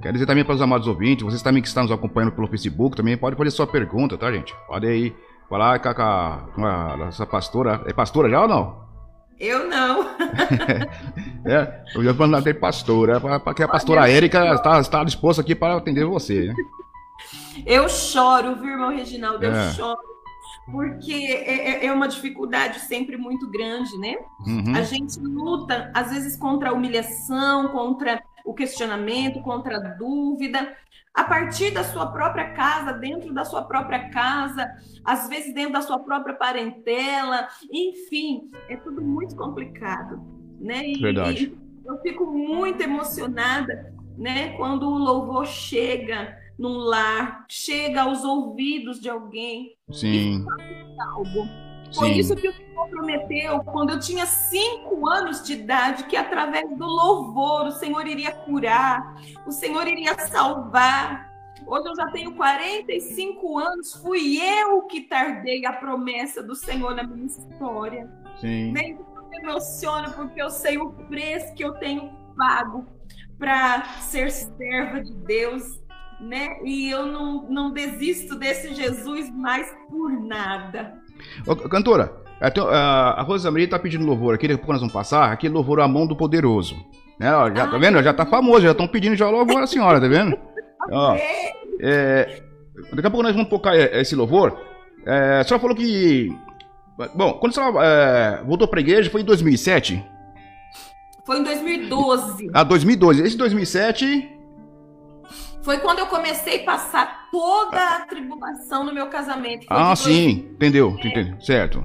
Quero dizer também para os amados ouvintes, vocês também que estão nos acompanhando pelo Facebook, também pode fazer sua pergunta, tá, gente? Pode aí falar com a, com a nossa pastora. É pastora já ou não? Eu não. é, eu já falando de pastora, porque a pastora Érica está, está disposta aqui para atender você, né? Eu choro, viu, irmão Reginaldo? Eu é. choro porque é, é, é, uma dificuldade sempre muito grande, né? Uhum. A gente luta, às vezes, contra a humilhação, contra o questionamento, contra a dúvida, a partir da sua própria casa, dentro da sua própria casa, às vezes dentro da sua própria parentela, enfim, é tudo muito complicado, né? E, Verdade. E eu fico muito emocionada, né, quando o louvor chega num lar, chega aos ouvidos de alguém Sim. e faz algo. Foi Sim. isso que o Senhor prometeu quando eu tinha cinco anos de idade, que através do louvor o Senhor iria curar, o Senhor iria salvar. Hoje eu já tenho 45 anos, fui eu que tardei a promessa do Senhor na minha história. Sim. Nem me emociona porque eu sei o preço que eu tenho pago para ser serva de Deus né? E eu não, não desisto desse Jesus mais por nada. Ô, cantora, a Rosa Maria tá pedindo louvor aqui, daqui a pouco nós vamos passar, aqui louvor a mão do poderoso. Né? Ó, já, tá vendo? Já tá famoso, já estão pedindo já louvor a senhora, tá vendo? Ó, é, daqui a pouco nós vamos tocar é, esse louvor. É, a senhora falou que. Bom, quando a senhora é, voltou pra igreja foi em 2007? Foi em 2012. Ah, 2012. Esse 2007 foi quando eu comecei a passar toda a tribulação no meu casamento. Foi ah, sim, entendeu, é. entendeu, certo.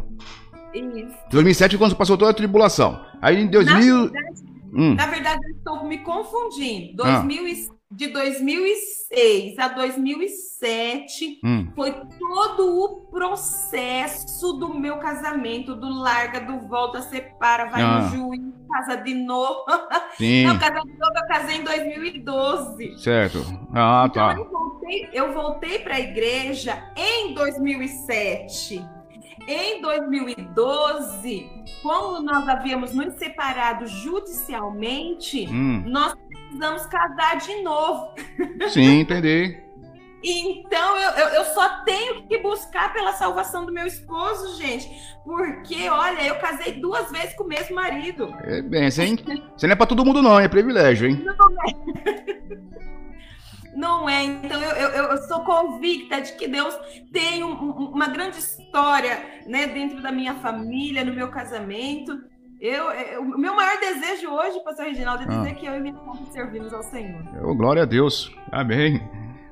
Isso. 2007 quando você passou toda a tribulação. Aí em 2000... Na verdade, hum. na verdade eu estou me confundindo. 2007 ah de 2006 a 2007 hum. foi todo o processo do meu casamento, do larga, do volta, separa, vai ah. no juiz, casa de novo. Sim. Não, casa de novo eu casei em 2012. Certo. Ah, então, tá. Eu voltei, eu voltei para a igreja em 2007. Em 2012, quando nós havíamos nos separado judicialmente, hum. nós precisamos casar de novo. Sim, entendi. Então eu, eu, eu, só tenho que buscar pela salvação do meu esposo, gente. Porque, olha, eu casei duas vezes com o mesmo marido. É bem, você, você não é pra todo mundo, não, é privilégio, hein? Não é. Não é. Então eu, eu, eu sou convicta de que Deus tem um, uma grande história né, dentro da minha família, no meu casamento. Eu, eu, o meu maior desejo hoje, pastor Reginaldo, é ah. dizer ah. que eu e minha família servimos ao Senhor. Oh, glória a Deus. Amém.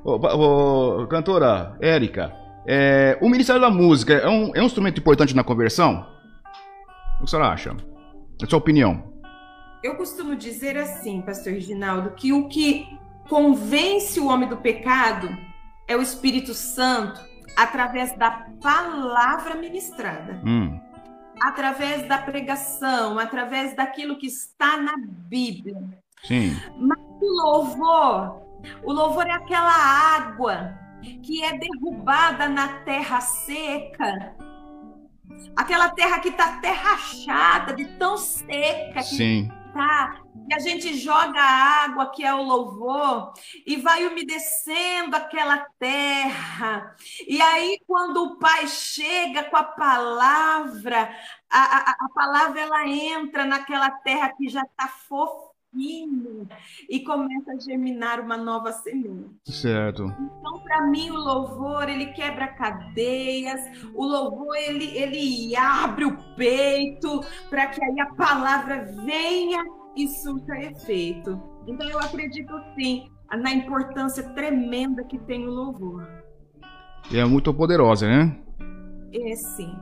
Oh, cantora Érica, é, o Ministério da Música é um, é um instrumento importante na conversão? O que a senhora acha? É a sua opinião? Eu costumo dizer assim, pastor Reginaldo, que o que convence o homem do pecado é o Espírito Santo através da palavra ministrada. Hum através da pregação, através daquilo que está na Bíblia. Sim. Mas o louvor, o louvor é aquela água que é derrubada na terra seca. Aquela terra que está até rachada, de tão seca que Tá. E a gente joga a água, que é o louvor, e vai umedecendo aquela terra. E aí, quando o Pai chega com a palavra, a, a, a palavra ela entra naquela terra que já está e começa a germinar uma nova semente. Certo. Então, para mim, o louvor ele quebra cadeias, o louvor ele, ele abre o peito para que aí a palavra venha e surta efeito. Então eu acredito sim na importância tremenda que tem o louvor. E é muito poderosa, né? É sim.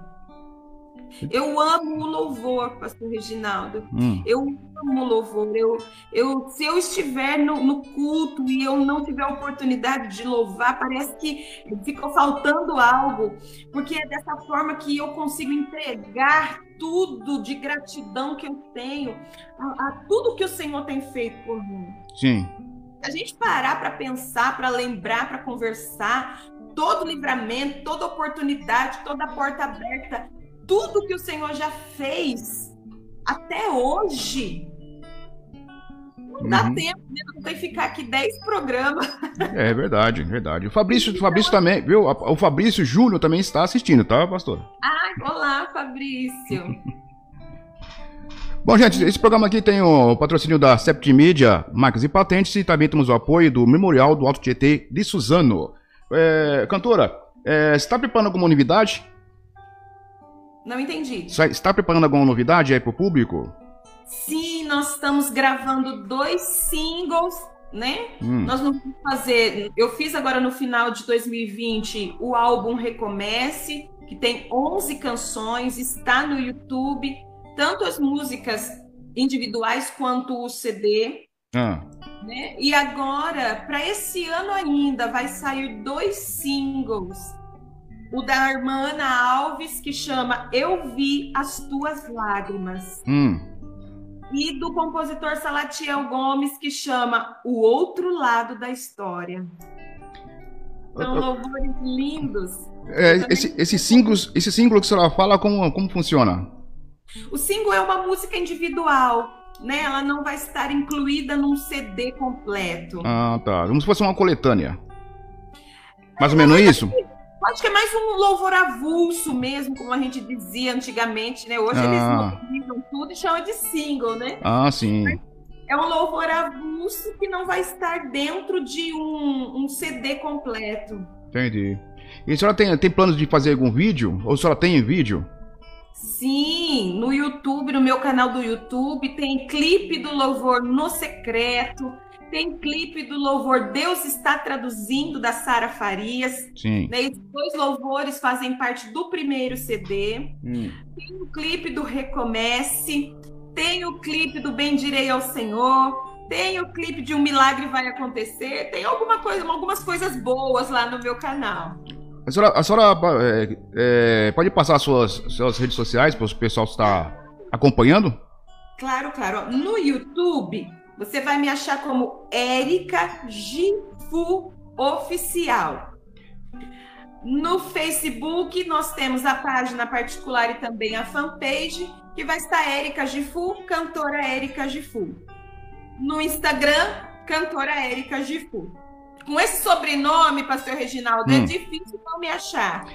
Eu amo o louvor, pastor Reginaldo. Hum. Eu amo louvor. Eu, eu, se eu estiver no, no, culto e eu não tiver a oportunidade de louvar, parece que ficou faltando algo, porque é dessa forma que eu consigo entregar tudo de gratidão que eu tenho a, a tudo que o Senhor tem feito por mim. Sim. A gente parar para pensar, para lembrar, para conversar, todo livramento, toda oportunidade, toda porta aberta, tudo que o Senhor já fez até hoje. Não dá uhum. tempo, né? Não tem que ficar aqui 10 programas. É verdade, verdade. O Fabrício, o Fabrício também, viu? O Fabrício Júnior também está assistindo, tá, pastor? Ah, olá, Fabrício. Bom, gente, esse programa aqui tem o patrocínio da Sept Media, Marcas e Patentes, e também temos o apoio do Memorial do Alto Tietê de Suzano. É, cantora, é, você está preparando alguma novidade? Não entendi. Você está preparando alguma novidade aí para o público? Sim, nós estamos gravando dois singles, né? Hum. Nós vamos fazer. Eu fiz agora no final de 2020 o álbum Recomece, que tem 11 canções, está no YouTube tanto as músicas individuais quanto o CD. Ah. Né? E agora, para esse ano ainda, vai sair dois singles. O da irmã Ana Alves, que chama Eu Vi as Tuas Lágrimas. Hum. E do compositor Salatiel Gomes, que chama O Outro Lado da História. São louvores lindos. É, esse, esse, símbolo, esse símbolo que a senhora fala, como, como funciona? O single é uma música individual, né? Ela não vai estar incluída num CD completo. Ah, tá. Como se fosse uma coletânea. Mais ou menos isso? Acho que é mais um louvor avulso mesmo, como a gente dizia antigamente, né? Hoje ah. eles utilizam tudo e chamam de single, né? Ah, sim. é um louvor avulso que não vai estar dentro de um, um CD completo. Entendi. E a senhora tem, tem planos de fazer algum vídeo? Ou a senhora tem vídeo? Sim, no YouTube, no meu canal do YouTube, tem clipe do louvor no secreto, tem clipe do louvor Deus está traduzindo da Sara Farias. Sim. Né? Esses dois louvores fazem parte do primeiro CD. Hum. Tem o clipe do Recomece, tem o clipe do Bendirei ao Senhor, tem o clipe de Um Milagre Vai Acontecer, tem alguma coisa, algumas coisas boas lá no meu canal. A senhora, a senhora é, é, pode passar suas, suas redes sociais para o pessoal estar acompanhando? Claro, claro. No YouTube, você vai me achar como Érica Gifu Oficial. No Facebook, nós temos a página particular e também a fanpage, que vai estar Érica Gifu, cantora Érica Gifu. No Instagram, cantora Érica Gifu com esse sobrenome, pastor Reginaldo, é hum. é difícil não me achar.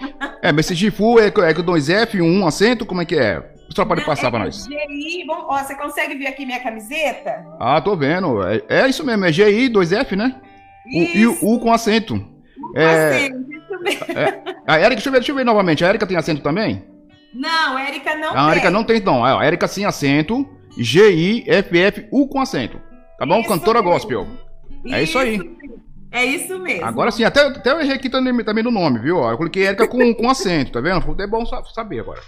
É, mas esse Gifu é, é com dois F, um acento, como é que é? Só pode passar é para nós. GI, bom, ó, você consegue ver aqui minha camiseta? Ah, tô vendo. É, é isso mesmo, é GI, dois F, né? Isso. O, e o U com acento. U com é, acento, isso mesmo. É, a Erika, deixa eu, ver, deixa eu ver novamente. A Erika tem acento também? Não, a Erika não tem. A Erika não tem, não. A Erika sem acento. G-I, F-F, U com acento. Tá bom? Isso Cantora mesmo. gospel. É isso aí. É isso mesmo. Agora sim, até, até eu errei aqui também, também no nome, viu? Eu coloquei Érica com, com acento, tá vendo? É bom saber agora.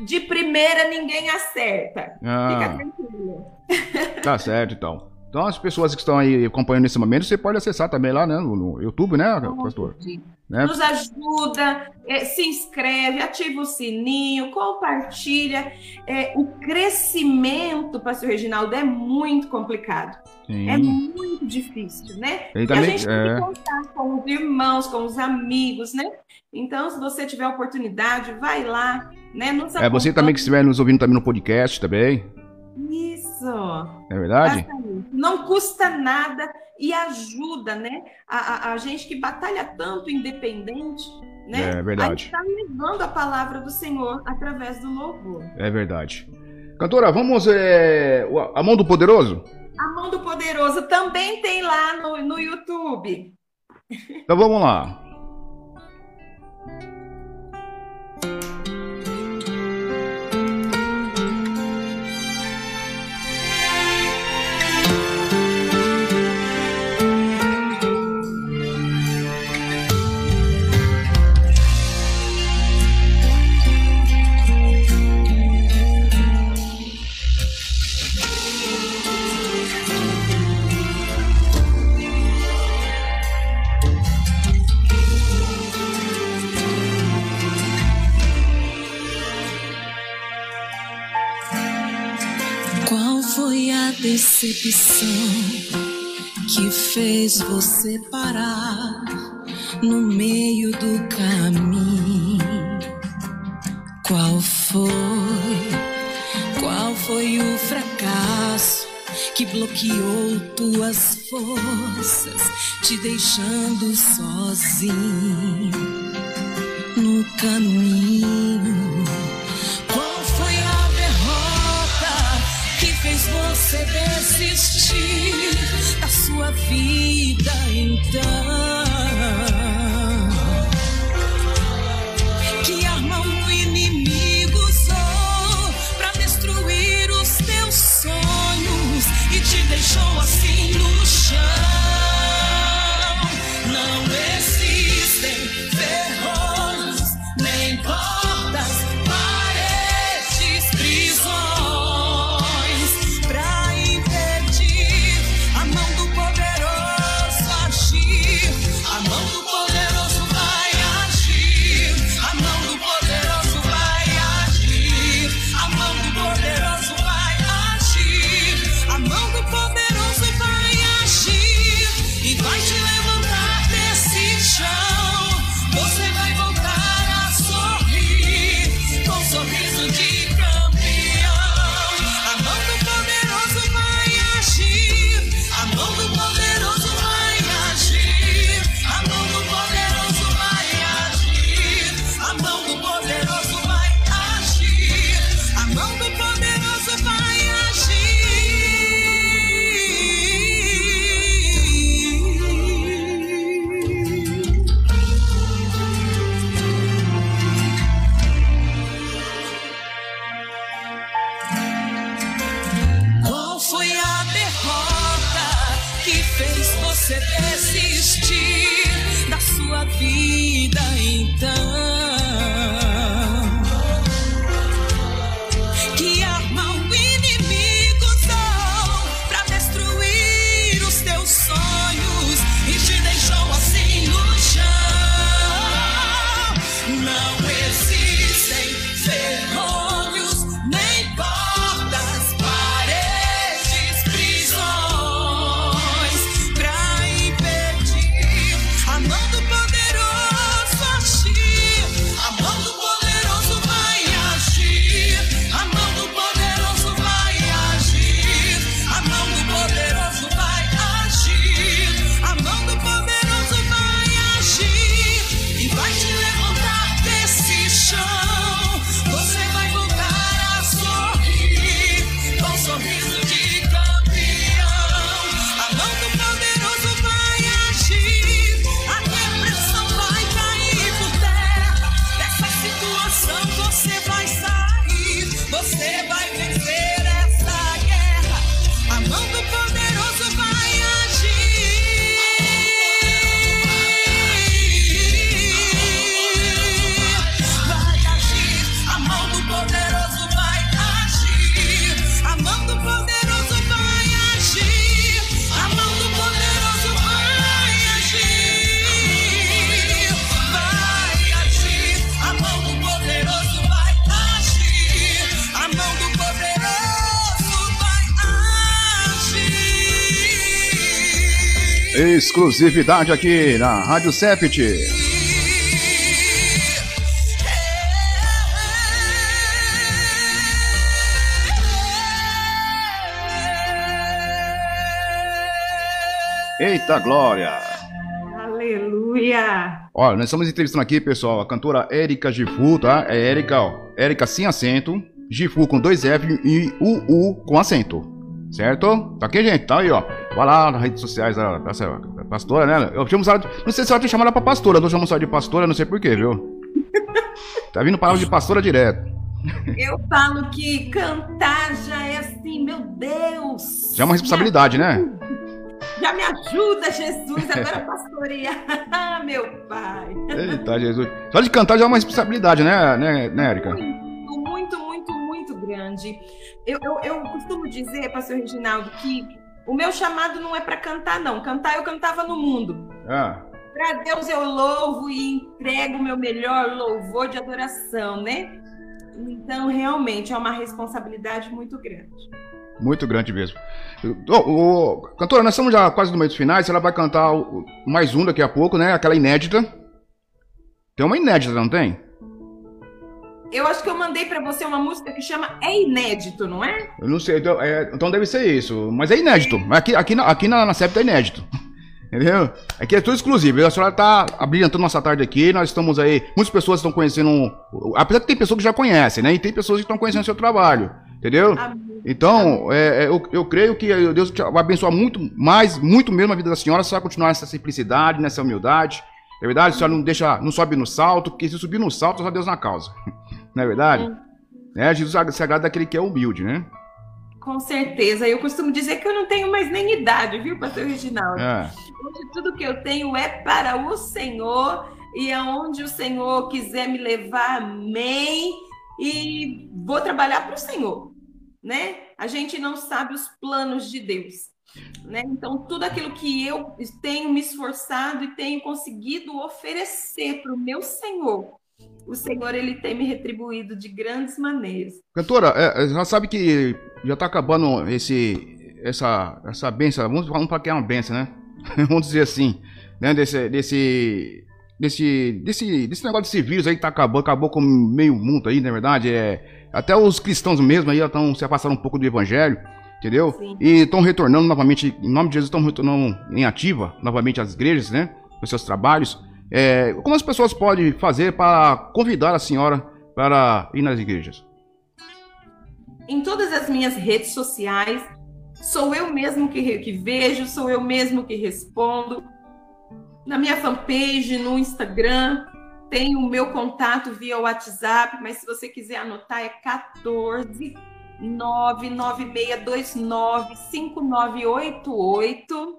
De primeira ninguém acerta. Ah, Fica tranquilo. Tá certo, então. Então, as pessoas que estão aí acompanhando nesse momento, você pode acessar também lá né, no, YouTube, né, pastor? Né? Nos ajuda, é, se inscreve, ativa o sininho, compartilha. É, o crescimento, pastor Reginaldo, é muito complicado. Sim. É muito difícil, né? E, também, a gente é... tem que contar com os irmãos, com os amigos, né? Então, se você tiver oportunidade, vai lá, né? Nos é, você também que estiver nos ouvindo também no podcast também. Isso. É verdade? Não custa nada e ajuda, né? A, a, a, gente que batalha tanto independente, né? É verdade. está levando a palavra do Senhor através do louvor. É verdade. Cantora, vamos. É, a mão do poderoso? A mão do poderoso também tem lá no, no YouTube. Então vamos lá. Decepção que fez você parar no meio do caminho? Qual foi? Qual foi o fracasso que bloqueou tuas forças, te deixando sozinho no caminho? Você desistir da sua vida então? now we're ceasing. Exclusividade aqui na Rádio Sept. Eita glória! Aleluia! Olha, nós estamos entrevistando aqui, pessoal, a cantora Érica Gifu, tá? É Érica, ó. Érica sem acento, Gifu com dois F e UU com acento. Certo? Tá aqui, gente? Tá aí, ó. Vai lá nas redes sociais da, dessa pastora, né? Eu chamo ela de, Não sei se ela te chama ela pra pastora, eu não chamo ela de pastora, não sei porquê, viu? Tá vindo palavra de pastora direto. Eu falo que cantar já é assim, meu Deus! Já é uma responsabilidade, né? Já me ajuda, Jesus, agora pastorear, meu pai. Eita, Jesus. Só de cantar já é uma responsabilidade, né, né, né Érica? Muito, muito, muito, muito grande. Eu, eu, eu costumo dizer, pastor Reginaldo, que o meu chamado não é para cantar, não. Cantar eu cantava no mundo. Ah, Para Deus eu louvo e entrego o meu melhor louvor de adoração, né? Então, realmente, é uma responsabilidade muito grande. Muito grande mesmo. Oh, oh, cantora, nós estamos já quase no meio dos finais. Ela vai cantar mais um daqui a pouco, né? Aquela inédita. Tem uma inédita, não tem? Eu acho que eu mandei para você uma música que chama É Inédito, não é? Eu não sei, então, é, então deve ser isso. Mas é inédito. Aqui, aqui, na, aqui na, na CEP é inédito. Entendeu? Aqui é tudo exclusivo. A senhora está abrilhantando nossa tarde aqui. Nós estamos aí. Muitas pessoas estão conhecendo. Apesar que tem pessoas que já conhecem, né? E tem pessoas que estão conhecendo o seu trabalho. Entendeu? Então, é, é, eu, eu creio que Deus vai abençoar muito mais, muito mesmo a vida da senhora, se ela continuar nessa simplicidade, nessa humildade. É verdade? A senhora não deixa, não sobe no salto, porque se subir no salto, só Deus na causa. Não é verdade? É. é Jesus se agrada daquele que é humilde, né? Com certeza. Eu costumo dizer que eu não tenho mais nem idade, viu, pastor Reginaldo? É. Hoje tudo que eu tenho é para o Senhor e aonde o Senhor quiser me levar, amém. E vou trabalhar para o Senhor, né? A gente não sabe os planos de Deus. Né? Então, tudo aquilo que eu tenho me esforçado e tenho conseguido oferecer para o meu Senhor, o Senhor ele tem me retribuído de grandes maneiras. Cantora, é, já sabe que já está acabando esse, essa, essa benção, vamos falar para que é uma benção, né? vamos dizer assim, né? Desse, desse, desse, desse, desse negócio desse vírus aí que tá acabando, acabou com meio mundo aí, na verdade, é, até os cristãos mesmo aí estão se afastando um pouco do evangelho, entendeu? Sim. E estão retornando novamente, em nome de Jesus, estão retornando em ativa novamente as igrejas, né? Os seus trabalhos. É, como as pessoas podem fazer para convidar a senhora para ir nas igrejas? Em todas as minhas redes sociais, sou eu mesmo que, que vejo, sou eu mesmo que respondo. Na minha fanpage, no Instagram, tem o meu contato via WhatsApp, mas se você quiser anotar é 14 99629 5988,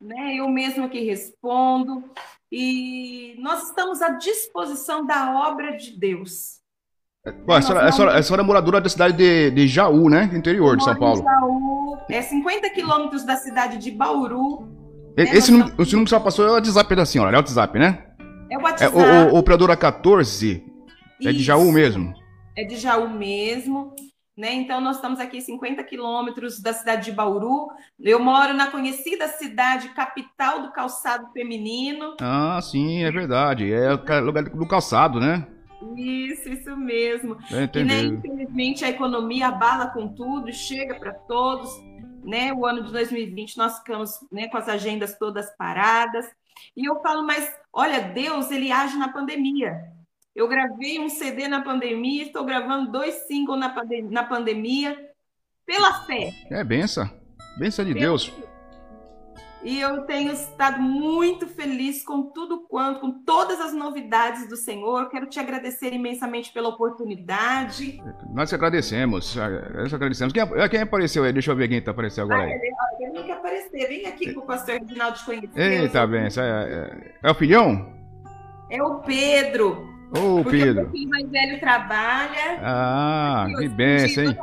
né? Eu mesma que respondo. E nós estamos à disposição da obra de Deus. Pô, a, senhora, a, senhora, a senhora é moradora da cidade de, de Jaú, né? Interior de São Paulo. Jaú, é 50 quilômetros da cidade de Bauru. Né? Esse número, o número que você passou é o WhatsApp da senhora, é o WhatsApp, né? É o WhatsApp. É, o, o, operadora 14 é de Jaú mesmo? É de Jaú mesmo. Né? Então, nós estamos aqui 50 quilômetros da cidade de Bauru. Eu moro na conhecida cidade capital do calçado feminino. Ah, sim, é verdade. É o lugar do calçado, né? Isso, isso mesmo. E, né, infelizmente, a economia abala com tudo, chega para todos. Né? O ano de 2020 nós ficamos né, com as agendas todas paradas. E eu falo, mas olha, Deus, ele age na pandemia. Eu gravei um CD na pandemia, estou gravando dois singles na, na pandemia, pela fé. É benção. Benção de Deus. E eu tenho estado muito feliz com tudo quanto, com todas as novidades do Senhor. Quero te agradecer imensamente pela oportunidade. Nós te agradecemos. Nós agradecemos. Quem, quem apareceu aí? Deixa eu ver quem está aparecendo agora aí. Ah, ele, ele quer aparecer. Vem aqui com o pastor Reginaldo te conhecer. Eita, bem. É, é, é, o filhão? É o Pedro. Ô, Pedro. O mais velho trabalha. Ah, que benção, hein?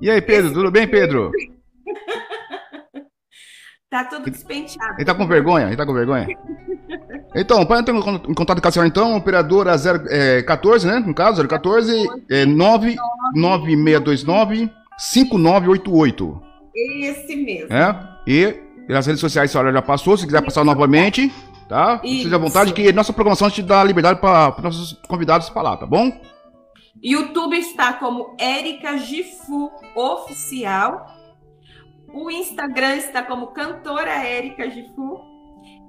E aí, Pedro, tudo bem, Pedro? tá tudo despenteado. Ele tá com vergonha? Ele tá com vergonha? Então, para entrar em contato com a senhora, então, operadora 014, é, né? No caso, 014 é, 99629 5988. Esse mesmo. É? E as redes sociais a senhora já passou, se quiser passar novamente. Tá? Isso. Seja à vontade, que nossa programação te dá liberdade para nossos convidados falar, tá bom? YouTube está como Érica Gifu Oficial. O Instagram está como Cantora Érica Gifu.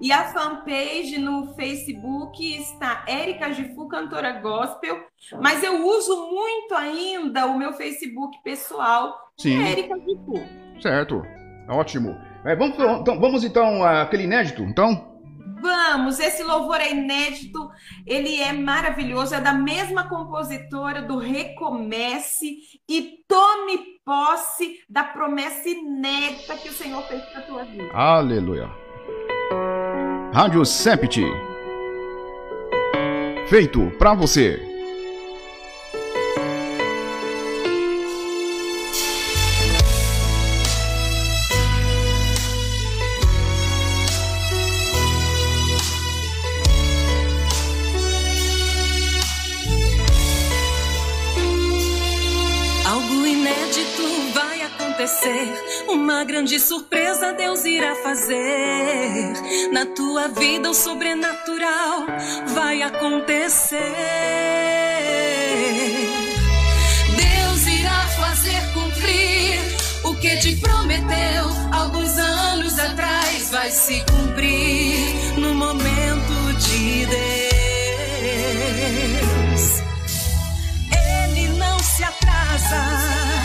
E a fanpage no Facebook está Érica Gifu Cantora Gospel. Mas eu uso muito ainda o meu Facebook pessoal, Sim. É Érica Gifu. Certo. Ótimo. É, vamos, então, vamos então àquele inédito, então? Vamos, esse louvor é inédito, ele é maravilhoso, é da mesma compositora do Recomece e tome posse da promessa inédita que o Senhor fez para tua vida. Aleluia. Rádio Sept. Feito para você. Grande surpresa Deus irá fazer. Na tua vida o sobrenatural vai acontecer. Deus irá fazer cumprir o que te prometeu alguns anos atrás. Vai se cumprir no momento de Deus. Ele não se atrasa.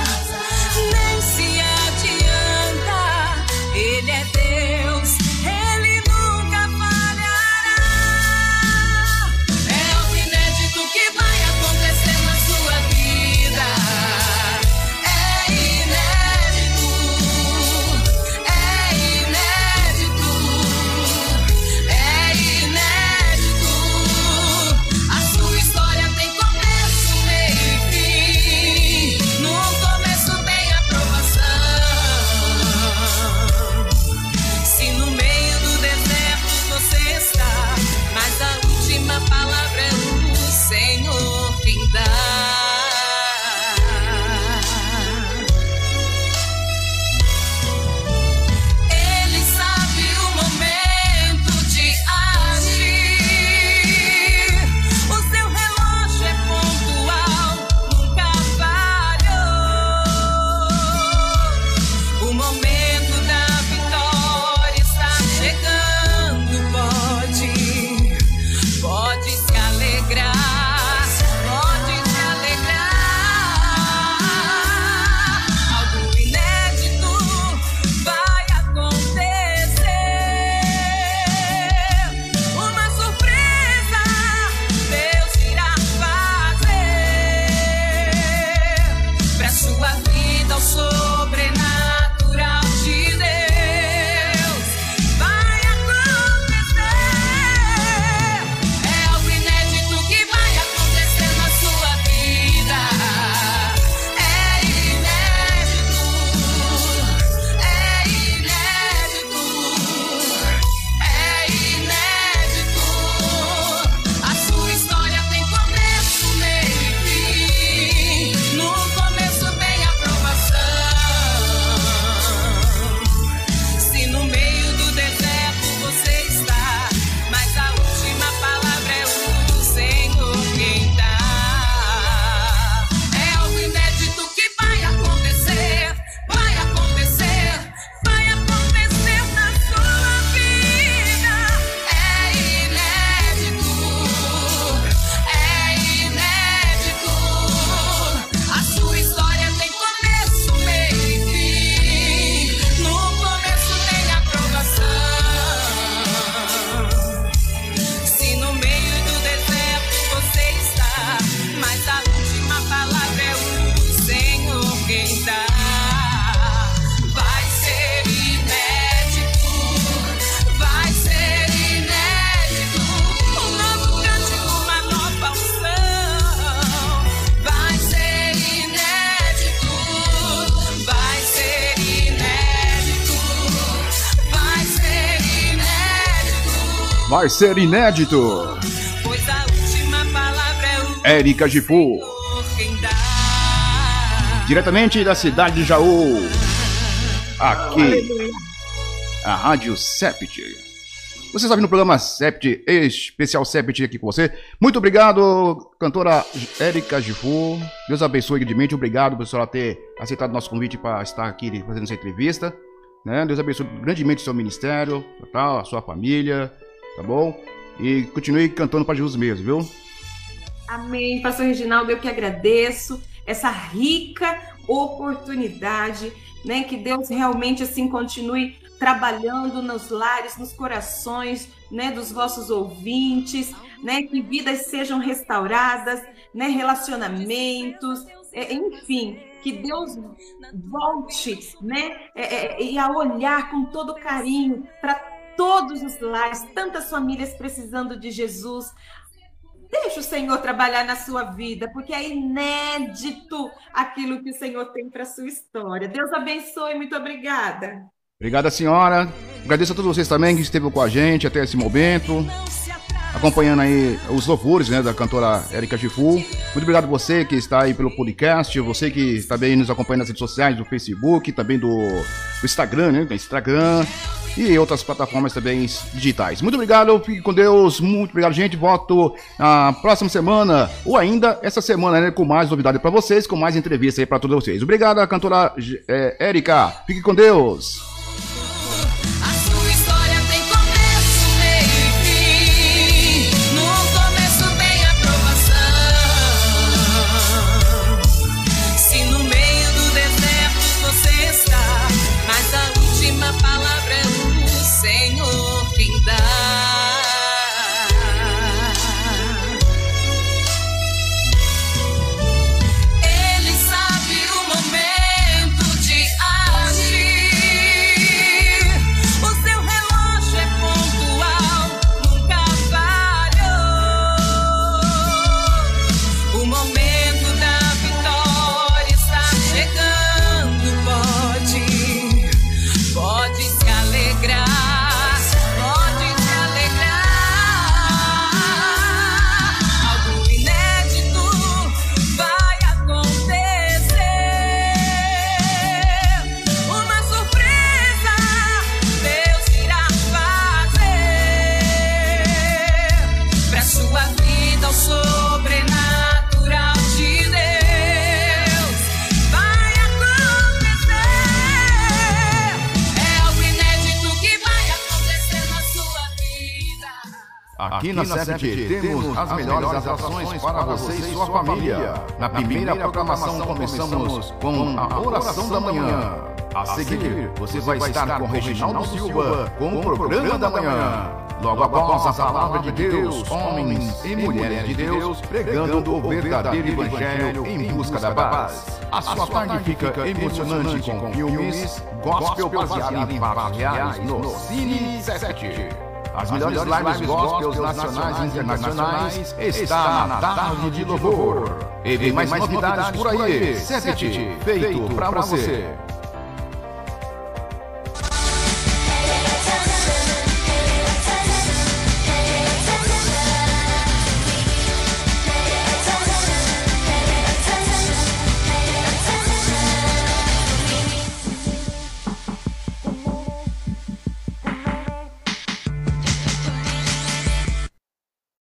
Vai ser inédito. É Érica Gifu. Diretamente da cidade de Jaú. Aqui. A Rádio Sept. Você está vindo no programa Sept, especial Sept aqui com você. Muito obrigado, cantora Érica Gifu. Deus abençoe grandemente. Obrigado por senhora ter aceitado nosso convite para estar aqui fazendo essa entrevista. Né? Deus abençoe grandemente o seu ministério, tá? a sua família, tá bom? E continue cantando para Jesus mesmo, viu? Amém, Pastor Reginaldo, eu que agradeço essa rica oportunidade, né? Que Deus realmente assim continue trabalhando nos lares, nos corações, né, dos vossos ouvintes, né, que vidas sejam restauradas, né, relacionamentos, é, enfim, que Deus volte, né, é, é, e a olhar com todo carinho para todos os lares, tantas famílias precisando de Jesus. Deixa o Senhor trabalhar na sua vida, porque é inédito aquilo que o Senhor tem para a sua história. Deus abençoe, muito obrigada. Obrigada, senhora. Agradeço a todos vocês também que esteve com a gente até esse momento. acompanhando aí os louvores né, da cantora Erika Gifu. Muito obrigado você que está aí pelo podcast, você que também nos acompanha nas redes sociais, do Facebook, também do, do Instagram, né? Instagram e outras plataformas também digitais. Muito obrigado, fique com Deus, muito obrigado, gente. Volto na próxima semana, ou ainda essa semana, né, com mais novidades para vocês, com mais entrevistas aí para todos vocês. Obrigado, cantora é, Érica. Fique com Deus. Na temos as melhores atrações para você e sua família. Na primeira programação começamos com a oração da manhã. A seguir, você vai estar com Reginaldo Silva com o programa da manhã. Logo após a palavra de Deus, homens e mulheres de Deus pregando o verdadeiro evangelho em busca da paz. A sua tarde fica emocionante com filmes gospel baseado em fatos reais no Cine 7. As melhores lives gospels nacionais e internacionais está na tarde de louvor. E vem mais novidades por aí. Sete, feito para você.